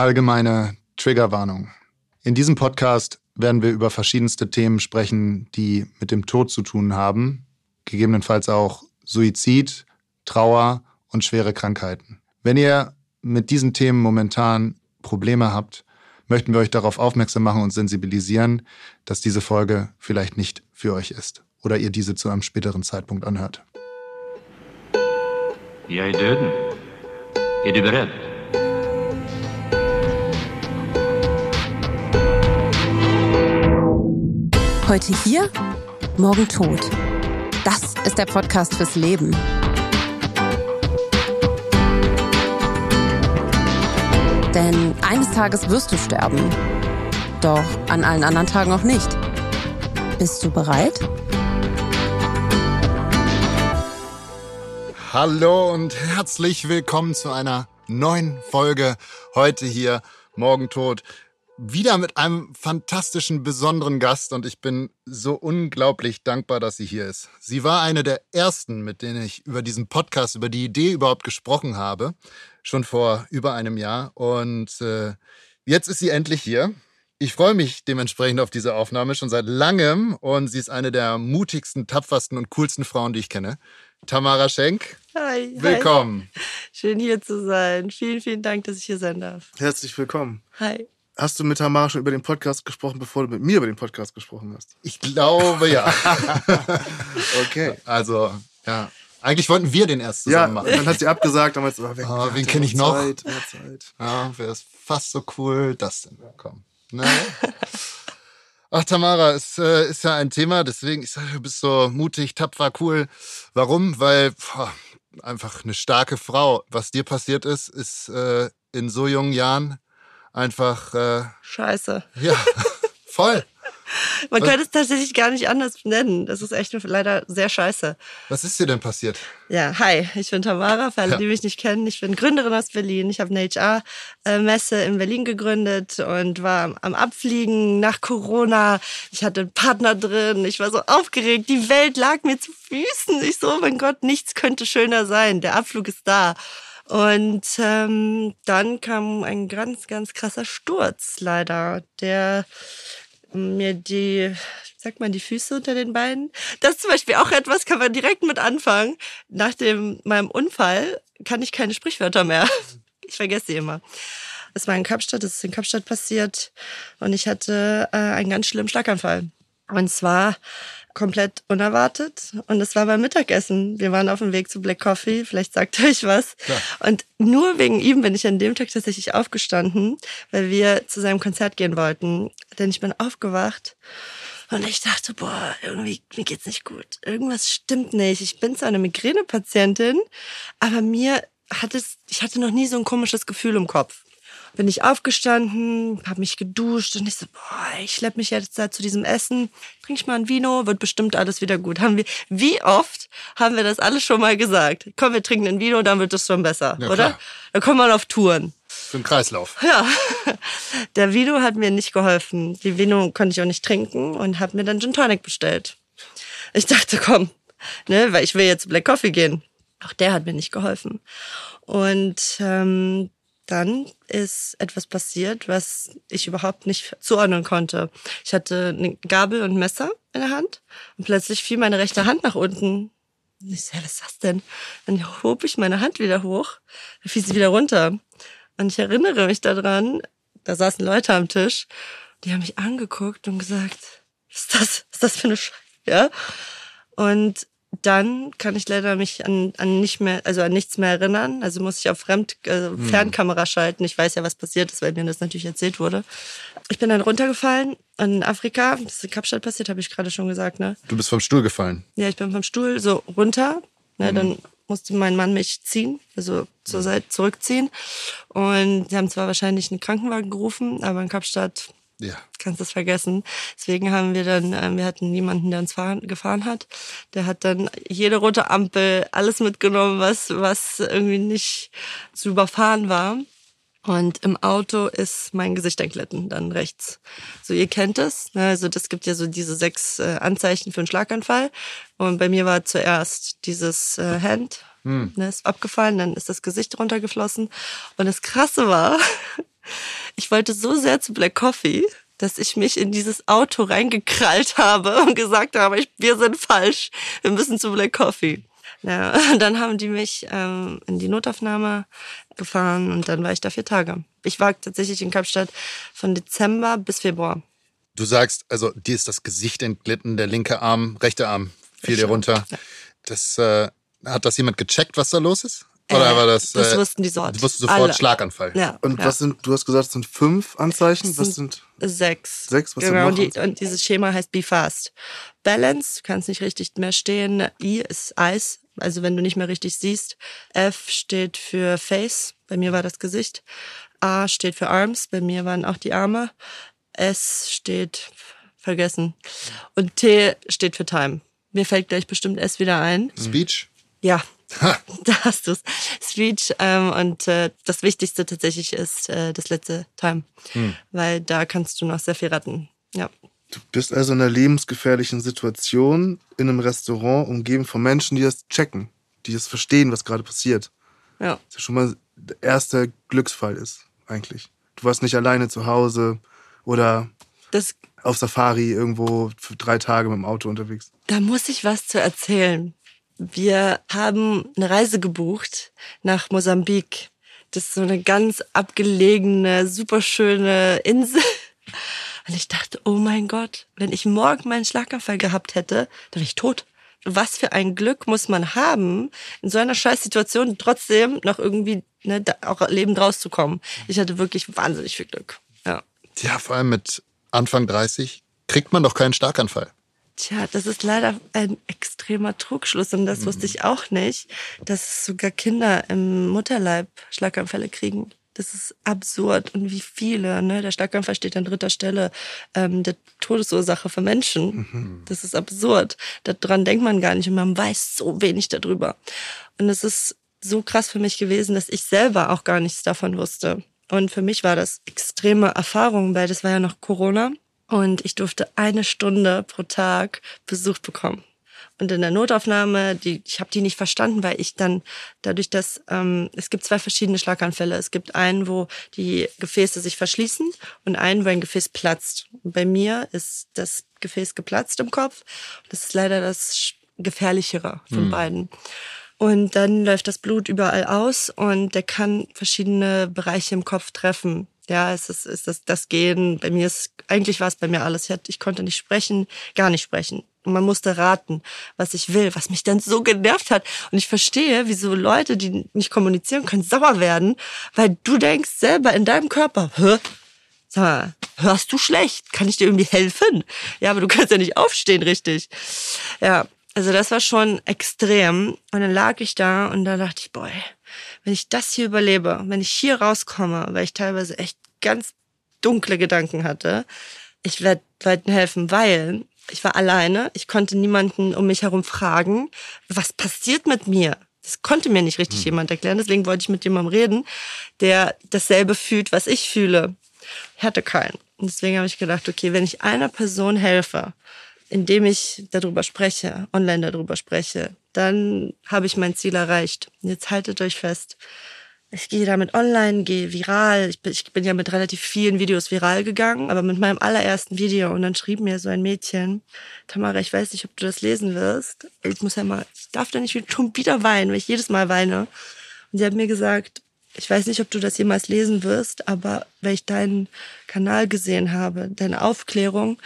Allgemeine Triggerwarnung. In diesem Podcast werden wir über verschiedenste Themen sprechen, die mit dem Tod zu tun haben, gegebenenfalls auch Suizid, Trauer und schwere Krankheiten. Wenn ihr mit diesen Themen momentan Probleme habt, möchten wir euch darauf aufmerksam machen und sensibilisieren, dass diese Folge vielleicht nicht für euch ist oder ihr diese zu einem späteren Zeitpunkt anhört. Jag är döden. Är du Heute hier, morgen tot. Das ist der Podcast fürs Leben. Denn eines Tages wirst du sterben. Doch an allen anderen Tagen auch nicht. Bist du bereit? Hallo und herzlich willkommen zu einer neuen Folge heute hier, morgen tot. Wieder mit einem fantastischen, besonderen Gast und ich bin so unglaublich dankbar, dass sie hier ist. Sie war eine der ersten, mit denen ich über diesen Podcast, über die Idee überhaupt gesprochen habe, schon vor über einem Jahr. Und äh, jetzt ist sie endlich hier. Ich freue mich dementsprechend auf diese Aufnahme schon seit langem und sie ist eine der mutigsten, tapfersten und coolsten Frauen, die ich kenne. Tamara Schenk. Hi. Willkommen. Hi. Schön hier zu sein. Vielen, vielen Dank, dass ich hier sein darf. Herzlich willkommen. Hi. Hast du mit Tamara schon über den Podcast gesprochen, bevor du mit mir über den Podcast gesprochen hast? Ich glaube ja. okay. Also, ja. Eigentlich wollten wir den erst zusammen ja, machen. Dann hat sie abgesagt, damals, oh, wen, oh, wen kenne ich noch? Zeit, mehr Zeit. Ja, wäre es fast so cool, das denn. Komm. Ne? Ach, Tamara, es äh, ist ja ein Thema, deswegen, ich sage, du bist so mutig, tapfer, cool. Warum? Weil boah, einfach eine starke Frau. Was dir passiert ist, ist äh, in so jungen Jahren einfach. Äh, Scheiße. Ja, voll. Man könnte es tatsächlich gar nicht anders nennen. Das ist echt leider sehr scheiße. Was ist dir denn passiert? Ja, hi, ich bin Tamara, für alle, Ja. die mich nicht kennen. Ich bin Gründerin aus Berlin. Ich habe eine HR-Messe in Berlin gegründet und war am- Abfliegen nach Corona. Ich hatte einen Partner drin. Ich war so aufgeregt. Die Welt lag mir zu Füßen. Ich so, oh mein Gott, nichts könnte schöner sein. Der Abflug ist da. Und ähm, dann kam ein ganz, ganz krasser Sturz leider, der mir die, sagt man, die Füße unter den Beinen. Das ist zum Beispiel auch etwas, kann man direkt mit anfangen. Nach dem, meinem Unfall kann ich keine Sprichwörter mehr. Ich vergesse sie immer. Es war in Kapstadt, es ist in Kapstadt passiert und ich hatte äh, einen ganz schlimmen Schlaganfall. Und zwar komplett unerwartet. Und es war beim Mittagessen. Wir waren auf dem Weg zu Black Coffee. Vielleicht sagt euch was. Klar. Und nur wegen ihm bin ich an dem Tag tatsächlich aufgestanden, weil wir zu seinem Konzert gehen wollten. Denn ich bin aufgewacht und ich dachte, boah, irgendwie, mir geht's nicht gut. Irgendwas stimmt nicht. Ich bin zwar eine Migränepatientin, aber mir hat es, ich hatte noch nie so ein komisches Gefühl im Kopf. Bin ich aufgestanden, habe mich geduscht und ich so, boah, ich schlepp mich jetzt da zu diesem Essen. Trink ich mal ein Vino, wird bestimmt alles wieder gut. Haben wir, wie oft haben wir das alles schon mal gesagt? Komm, wir trinken ein Vino, dann wird es schon besser, Ja, oder? klar. Dann kommt man auf Touren. Für einen Kreislauf. Ja, der Vino hat mir nicht geholfen. Die Vino konnte ich auch nicht trinken und habe mir dann Gin Tonic bestellt. Ich dachte, komm, ne, weil ich will jetzt Black Coffee gehen. Auch der hat mir nicht geholfen. Und ähm, dann ist etwas passiert, was ich überhaupt nicht zuordnen konnte. Ich hatte eine Gabel und ein Messer in der Hand und plötzlich fiel meine rechte Hand nach unten. Ich so, ja, was ist das denn? Dann hob ich meine Hand wieder hoch, dann fiel sie wieder runter. Und ich erinnere mich daran, da saßen Leute am Tisch, die haben mich angeguckt und gesagt, was ist das? Was ist das für eine Scheiße? Ja? Und dann kann ich leider mich an, an nicht mehr, also an nichts mehr erinnern. Also muss ich auf Fremd, äh, Fernkamera schalten. Ich weiß ja, was passiert ist, weil mir das natürlich erzählt wurde. Ich bin dann runtergefallen in Afrika. Das ist in Kapstadt passiert, habe ich gerade schon gesagt, ne? Du bist vom Stuhl gefallen. Ja, ich bin vom Stuhl so runter. Ne, Dann musste mein Mann mich ziehen, also zur Seite zurückziehen. Und sie haben zwar wahrscheinlich einen Krankenwagen gerufen, aber in Kapstadt Ja. kannst das vergessen. Deswegen haben wir dann, ähm, wir hatten niemanden, der uns fahren, gefahren hat. Der hat dann jede rote Ampel, alles mitgenommen, was, was irgendwie nicht zu überfahren war. Und im Auto ist mein Gesicht entglitten, dann rechts. So, ihr kennt es. Ne? Also das gibt ja so diese sechs äh, Anzeichen für einen Schlaganfall. Und bei mir war zuerst dieses äh, Hand, ne, ist abgefallen, dann ist das Gesicht runtergeflossen. Und das Krasse war, ich wollte so sehr zu Black Coffee, dass ich mich in dieses Auto reingekrallt habe und gesagt habe, ich, wir sind falsch, wir müssen zu Black Coffee. Ja, dann haben die mich ähm, in die Notaufnahme gefahren und dann war ich da vier Tage. Ich war tatsächlich in Kapstadt von Dezember bis Februar. Du sagst, also dir ist das Gesicht entglitten, der linke Arm, rechte Arm fiel dir Rechter, runter. ja. Das, äh, hat das jemand gecheckt, was da los ist? Oder Äh, war das? das äh, wussten die sofort. Du wusstest sofort Alle. Schlaganfall. Ja. Und ja. was sind, du hast gesagt, es sind fünf Anzeichen. Es Was sind, Sechs. Sechs, was sind genau, noch die, Anzeichen? und dieses Schema heißt Be Fast. Balance, du kannst nicht richtig mehr stehen. I ist Eis, also wenn du nicht mehr richtig siehst. F steht für Face, bei mir war das Gesicht. A steht für Arms, bei mir waren auch die Arme. S steht, vergessen. Und T steht für Time. Mir fällt gleich bestimmt S wieder ein. Speech? Ja, da hast du's. Speech ähm, und äh, das Wichtigste tatsächlich ist äh, das letzte Time, weil da kannst du noch sehr viel retten. Ja, du bist also in einer lebensgefährlichen Situation in einem Restaurant, umgeben von Menschen, die das checken, die das verstehen, was gerade passiert. ja, Das ist schon mal der erste Glücksfall ist, eigentlich. Du warst nicht alleine zu Hause oder das, auf Safari irgendwo für drei Tage mit dem Auto unterwegs. da muss ich was zu erzählen. Wir haben eine Reise gebucht nach Mosambik. Das ist so eine ganz abgelegene, superschöne Insel. Und ich dachte, oh mein Gott, wenn ich morgen meinen Schlaganfall gehabt hätte, dann wäre ich tot. Was für ein Glück muss man haben, in so einer Scheißsituation trotzdem noch irgendwie ne, auch lebend rauszukommen. Ich hatte wirklich wahnsinnig viel Glück. Ja. Ja, vor allem mit Anfang 30 kriegt man doch keinen Starkanfall. Tja, das ist leider ein extremer Trugschluss und das wusste ich auch nicht, dass sogar Kinder im Mutterleib Schlaganfälle kriegen. Das ist absurd und wie viele. Ne? Der Schlaganfall steht an dritter Stelle ähm, der Todesursache für Menschen. Das ist absurd. Daran denkt man gar nicht und man weiß so wenig darüber. Und es ist so krass für mich gewesen, dass ich selber auch gar nichts davon wusste. Und für mich war das extreme Erfahrung, weil das war ja noch Corona. Und ich durfte eine Stunde pro Tag Besuch bekommen. Und in der Notaufnahme, die, ich habe die nicht verstanden, weil ich dann dadurch, dass ähm, es gibt zwei verschiedene Schlaganfälle. Es gibt einen, wo die Gefäße sich verschließen und einen, wo ein Gefäß platzt. Und bei mir ist das Gefäß geplatzt im Kopf. Das ist leider das gefährlichere von beiden. Und dann läuft das Blut überall aus und der kann verschiedene Bereiche im Kopf treffen. Ja, es ist, ist das, das Gehen. Bei mir ist, eigentlich war es bei mir alles. Ich, konnte nicht sprechen, gar nicht sprechen. Und man musste raten, was ich will, was mich dann so genervt hat. Und ich verstehe, wieso Leute, die nicht kommunizieren können, sauer werden, weil du denkst selber in deinem Körper, hä? Sag mal, hörst du schlecht? Kann ich dir irgendwie helfen? Ja, aber du kannst ja nicht aufstehen, richtig. Ja, also das war schon extrem. Und dann lag ich da und da dachte ich, boah, ey, wenn ich das hier überlebe, wenn ich hier rauskomme, weil ich teilweise echt ganz dunkle Gedanken hatte, ich werde Leuten helfen, weil ich war alleine. Ich konnte niemanden um mich herum fragen, was passiert mit mir? Das konnte mir nicht richtig jemand erklären. Deswegen wollte ich mit jemandem reden, der dasselbe fühlt, was ich fühle. Ich hatte keinen. Und deswegen habe ich gedacht, okay, wenn ich einer Person helfe, indem ich darüber spreche, online darüber spreche, dann habe ich mein Ziel erreicht. Jetzt haltet euch fest. Ich gehe damit online, gehe viral. Ich bin, ich bin ja mit relativ vielen Videos viral gegangen, aber mit meinem allerersten Video. Und dann schrieb mir so ein Mädchen, Tamara, ich weiß nicht, ob du das lesen wirst. Ich muss ja mal, ich darf da nicht schon wieder weinen, weil ich jedes Mal weine. Und sie hat mir gesagt, ich weiß nicht, ob du das jemals lesen wirst, aber weil ich deinen Kanal gesehen habe, deine Aufklärung,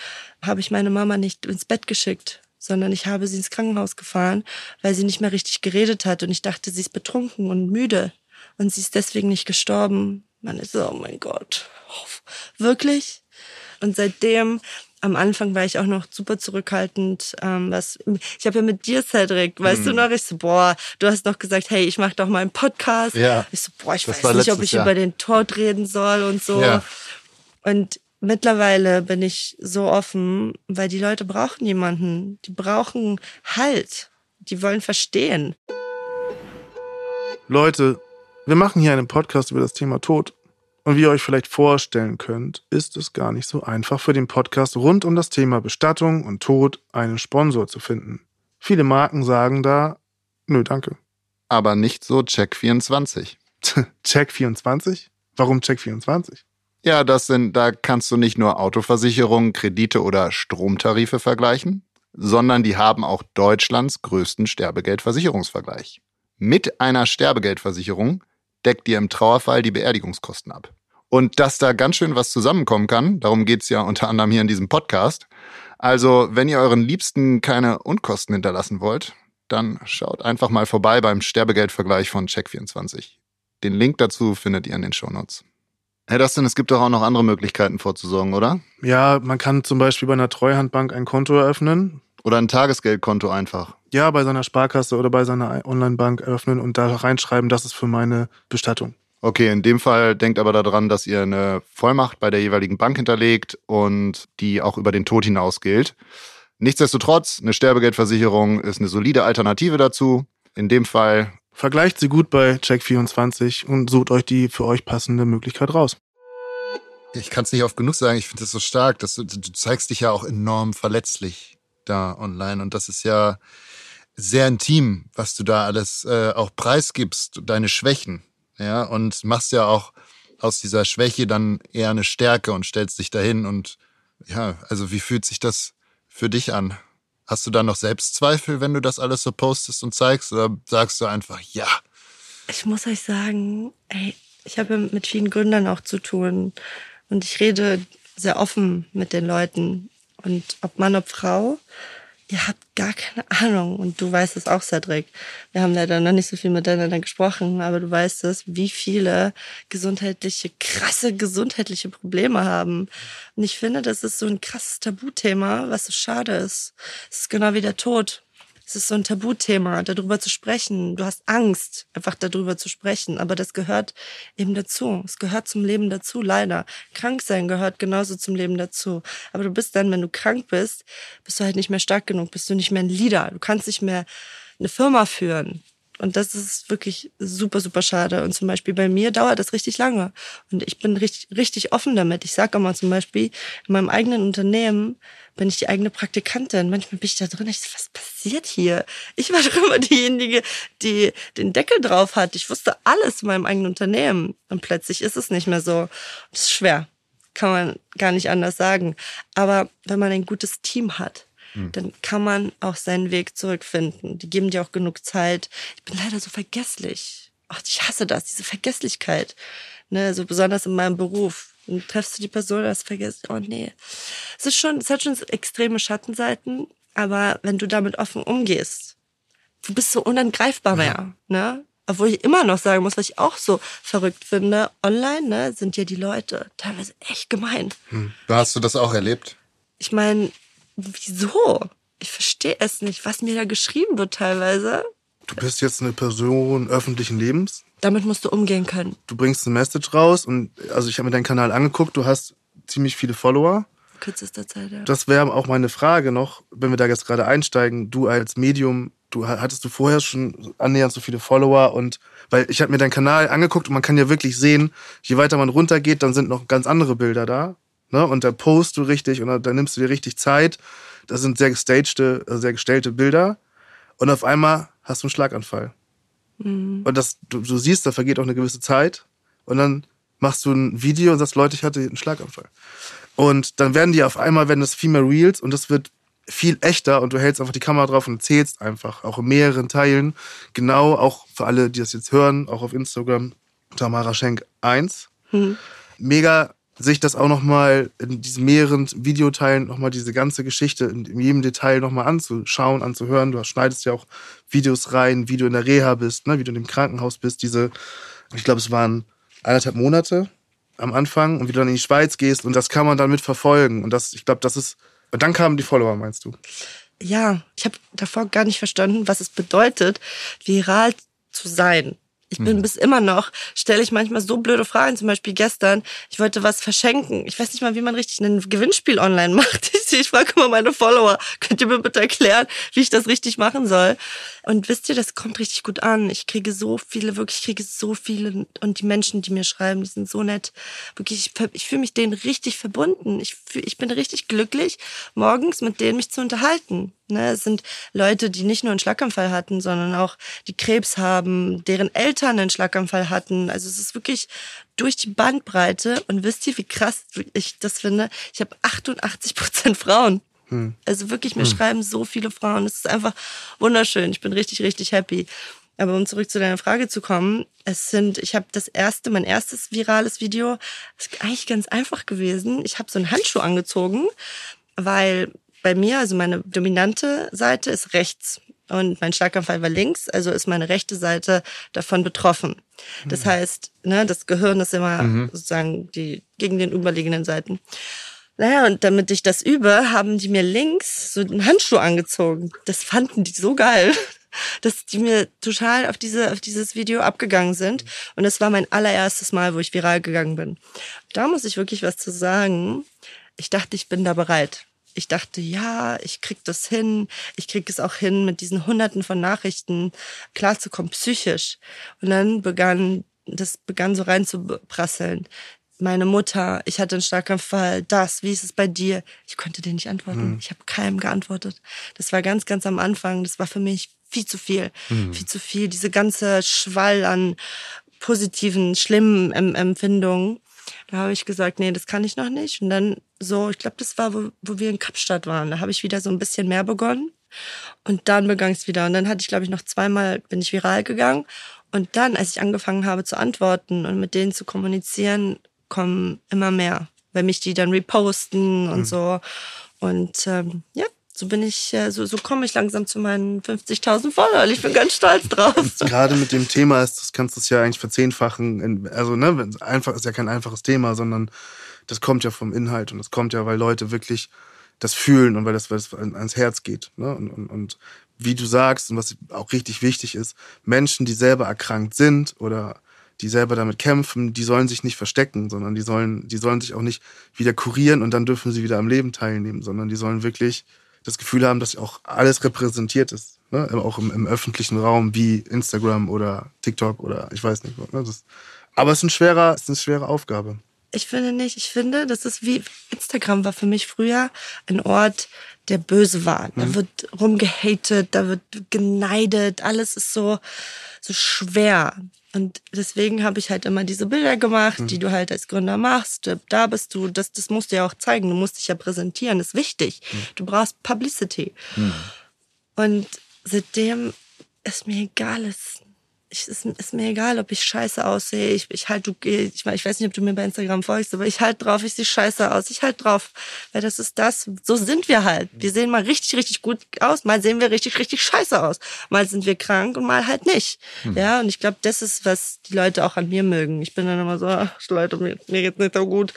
habe ich meine Mama nicht ins Bett geschickt, sondern ich habe sie ins Krankenhaus gefahren, weil sie nicht mehr richtig geredet hat und ich dachte, sie ist betrunken und müde und sie ist deswegen nicht gestorben. Man ist so, oh mein Gott, wirklich? Und seitdem, am Anfang war ich auch noch super zurückhaltend. Ähm, was ich habe ja mit dir, Cedric, weißt du noch, ich so, boah, du hast noch gesagt, hey, ich mache doch mal einen Podcast. Ja. Ich so, boah, ich Das weiß nicht, ob ich Jahr. über den Tod reden soll und so. Ja. Und mittlerweile bin ich so offen, weil die Leute brauchen jemanden. Die brauchen Halt. Die wollen verstehen. Leute, wir machen hier einen Podcast über das Thema Tod. Und wie ihr euch vielleicht vorstellen könnt, ist es gar nicht so einfach für den Podcast rund um das Thema Bestattung und Tod einen Sponsor zu finden. Viele Marken sagen da, nö, danke. Aber nicht so Check24. Check 24? Warum Check 24? Ja, das sind, da kannst du nicht nur Autoversicherungen, Kredite oder Stromtarife vergleichen, sondern die haben auch Deutschlands größten Sterbegeldversicherungsvergleich. Mit einer Sterbegeldversicherung deckt dir im Trauerfall die Beerdigungskosten ab. Und dass da ganz schön was zusammenkommen kann, darum geht's ja unter anderem hier in diesem Podcast. Also, wenn ihr euren Liebsten keine Unkosten hinterlassen wollt, dann schaut einfach mal vorbei beim Sterbegeldvergleich von Check24. Den Link dazu findet ihr in den Shownotes. Herr Dustin, es gibt doch auch noch andere Möglichkeiten vorzusorgen, oder? Ja, man kann zum Beispiel bei einer Treuhandbank ein Konto eröffnen. Oder ein Tagesgeldkonto einfach. Ja, bei seiner Sparkasse oder bei seiner Online-Bank eröffnen und da reinschreiben, das ist für meine Bestattung. Okay, in dem Fall denkt aber daran, dass ihr eine Vollmacht bei der jeweiligen Bank hinterlegt und die auch über den Tod hinaus gilt. Nichtsdestotrotz, eine Sterbegeldversicherung ist eine solide Alternative dazu. In dem Fall Vergleicht sie gut bei Check24 und sucht euch die für euch passende Möglichkeit raus. Ich kann es nicht oft genug sagen, ich finde das so stark. Dass du, du zeigst dich ja auch enorm verletzlich da online. Und das ist ja sehr intim, was du da alles äh, auch preisgibst, deine Schwächen. Ja, und machst ja auch aus dieser Schwäche dann eher eine Stärke und stellst dich dahin. Und ja, also wie fühlt sich das für dich an? Hast du da noch Selbstzweifel, wenn du das alles so postest und zeigst? Oder sagst du einfach, ja? Ich muss euch sagen, ey, ich habe mit vielen Gründern auch zu tun. Und ich rede sehr offen mit den Leuten. Und ob Mann, ob Frau, ihr habt gar keine Ahnung. Und du weißt es auch, Cedric. Wir haben leider noch nicht so viel miteinander gesprochen, aber du weißt es, wie viele gesundheitliche, krasse gesundheitliche Probleme haben. Und ich finde, das ist so ein krasses Tabuthema, was so schade ist. Es ist genau wie der Tod. Es ist so ein Tabuthema, darüber zu sprechen. Du hast Angst, einfach darüber zu sprechen. Aber das gehört eben dazu. Es gehört zum Leben dazu, leider. Krank sein gehört genauso zum Leben dazu. Aber du bist dann, wenn du krank bist, bist du halt nicht mehr stark genug, bist du nicht mehr ein Leader. Du kannst nicht mehr eine Firma führen. Und das ist wirklich super, super schade. Und zum Beispiel bei mir dauert das richtig lange. Und ich bin richtig, richtig offen damit. Ich sage immer zum Beispiel, in meinem eigenen Unternehmen bin ich die eigene Praktikantin. Manchmal bin ich da drin, ich so, was passiert hier? Ich war doch immer diejenige, die den Deckel drauf hat. Ich wusste alles in meinem eigenen Unternehmen. Und plötzlich ist es nicht mehr so. Das ist schwer. Kann man gar nicht anders sagen. Aber wenn man ein gutes Team hat, dann kann man auch seinen Weg zurückfinden. Die geben dir auch genug Zeit. Ich bin leider so vergesslich. Ach, ich hasse das, diese Vergesslichkeit. Ne, so besonders in meinem Beruf. Dann treffst du die Person, das vergisst. Oh nee. Es ist schon, es hat schon extreme Schattenseiten, aber wenn du damit offen umgehst, du bist so unangreifbar mehr, ne? Obwohl ich immer noch sagen muss, was ich auch so verrückt finde, online, ne, sind ja die Leute teilweise echt gemein. Hast du das auch erlebt? Ich meine, wieso? Ich verstehe es nicht, was mir da geschrieben wird teilweise. Du bist jetzt eine Person öffentlichen Lebens. Damit musst du umgehen können. Du bringst eine Message raus und also ich habe mir deinen Kanal angeguckt. Du hast ziemlich viele Follower. Kürzester Zeit, ja. Das wäre auch meine Frage noch, wenn wir da jetzt gerade einsteigen. Du als Medium, du hattest du vorher schon annähernd so viele Follower und weil ich habe mir deinen Kanal angeguckt und man kann ja wirklich sehen, je weiter man runtergeht, dann sind noch ganz andere Bilder da. Ne? Und da postest du richtig und da, da nimmst du dir richtig Zeit. Das sind sehr gestagte, äh, sehr gestellte Bilder. Und auf einmal hast du einen Schlaganfall. Und das, du, du siehst, da vergeht auch eine gewisse Zeit. Und dann machst du ein Video und sagst, Leute, ich hatte einen Schlaganfall. Und dann werden die auf einmal, werden das viel mehr Reels und das wird viel echter und du hältst einfach die Kamera drauf und zählst einfach, auch in mehreren Teilen. Genau, auch für alle, die das jetzt hören, auch auf Instagram, Tamara Schenk 1. Mega sich das auch nochmal in diesen mehreren Videoteilen nochmal diese ganze Geschichte in, jedem Detail nochmal anzuschauen, anzuhören. Du schneidest ja auch Videos rein, wie du in der Reha bist, ne, wie du in dem Krankenhaus bist. Diese, ich glaube, es waren eineinhalb Monate am Anfang und wie du dann in die Schweiz gehst und das kann man dann mitverfolgen. Und das, ich glaube, das ist. Und dann kamen die Follower, meinst du? Ja, ich habe davor gar nicht verstanden, was es bedeutet, viral zu sein. Ich bin bis immer noch, stelle ich manchmal so blöde Fragen. Zum Beispiel gestern, ich wollte was verschenken. Ich weiß nicht mal, wie man richtig ein Gewinnspiel online macht. Ich, frage immer meine Follower, könnt ihr mir bitte erklären, wie ich das richtig machen soll? Und wisst ihr, das kommt richtig gut an. Ich kriege so viele, wirklich, ich kriege so viele. Und die Menschen, die mir schreiben, die sind so nett. Wirklich, ich, ich fühle mich denen richtig verbunden. Ich, fühl, ich bin richtig glücklich, morgens mit denen mich zu unterhalten. Ne, es sind Leute, die nicht nur einen Schlaganfall hatten, sondern auch die Krebs haben, deren Eltern einen Schlaganfall hatten. Also es ist wirklich durch die Bandbreite und wisst ihr, wie krass ich das finde? Ich habe 88 Prozent Frauen. Also wirklich, mir schreiben so viele Frauen. Es ist einfach wunderschön. Ich bin richtig, richtig happy. Aber um zurück zu deiner Frage zu kommen, es sind, ich habe das erste, mein erstes virales Video, ist eigentlich ganz einfach gewesen. Ich habe so einen Handschuh angezogen, weil bei mir, also meine dominante Seite ist rechts und mein Schlaganfall war links, also ist meine rechte Seite davon betroffen. Das heißt, ne, das Gehirn ist immer sozusagen die gegen den überliegenden Seiten. Naja, und damit ich das übe, haben die mir links so einen Handschuh angezogen. Das fanden die so geil, dass die mir total auf, diese, auf dieses Video abgegangen sind. Und es war mein allererstes Mal, wo ich viral gegangen bin. Da muss ich wirklich was zu sagen. Ich dachte, ich bin da bereit. Ich dachte, ja, ich krieg das hin. Ich krieg es auch hin, mit diesen Hunderten von Nachrichten klarzukommen, psychisch. Und dann begann, das begann so reinzuprasseln meine Mutter, ich hatte einen Schlaganfall, das, wie ist es bei dir? Ich konnte dir nicht antworten. Ich habe keinem geantwortet. Das war ganz, ganz am Anfang. Das war für mich viel zu viel. Viel zu viel. Diese ganze Schwall an positiven, schlimmen em Empfindungen. Da habe ich gesagt, nee, das kann ich noch nicht. Und dann so, ich glaube, das war, wo, wo wir in Kapstadt waren. Da habe ich wieder so ein bisschen mehr begonnen. Und dann begann es wieder. Und dann hatte ich, glaube ich, noch zweimal, bin ich viral gegangen. Und dann, als ich angefangen habe zu antworten und mit denen zu kommunizieren, kommen immer mehr, weil mich die dann reposten und so. Und ähm, ja, so bin ich, äh, so, so komme ich langsam zu meinen 50.000 Followern. Ich bin ganz stolz drauf. Gerade mit dem Thema ist, das kannst du es ja eigentlich verzehnfachen. Also, ne, einfach ist ja kein einfaches Thema, sondern das kommt ja vom Inhalt und das kommt ja, weil Leute wirklich das fühlen und weil das, weil das an- ans Herz geht. Ne? Und, und, und wie du sagst und was auch richtig wichtig ist, Menschen, die selber erkrankt sind oder die selber damit kämpfen, die sollen sich nicht verstecken, sondern die sollen, die sollen sich auch nicht wieder kurieren und dann dürfen sie wieder am Leben teilnehmen, sondern die sollen wirklich das Gefühl haben, dass auch alles repräsentiert ist. Ne? Auch im, im öffentlichen Raum wie Instagram oder TikTok oder ich weiß nicht. Ne? Das, aber es ist, ein schwerer, es ist eine schwere Aufgabe. Ich finde nicht. Ich finde, das ist wie Instagram war für mich früher ein Ort, der böse war. Da wird rumgehatet, da wird geneidet, alles ist so so schwer. Und deswegen habe ich halt immer diese Bilder gemacht, die du halt als Gründer machst. Da bist du, das, das musst du ja auch zeigen. Du musst dich ja präsentieren, ist wichtig. Du brauchst Publicity. Und seitdem ist mir egal, ist, ich, ist, ist mir egal, ob ich scheiße aussehe. Ich, ich halt, du, ich, ich weiß nicht, ob du mir bei Instagram folgst, aber ich halt drauf, ich sehe scheiße aus. Ich halt drauf, weil das ist das, so sind wir halt. Wir sehen mal richtig, richtig gut aus, mal sehen wir richtig, richtig scheiße aus. Mal sind wir krank und mal halt nicht. Ja, und ich glaube, das ist, was die Leute auch an mir mögen. Ich bin dann immer so, ach, Leute, mir, mir geht's nicht so gut.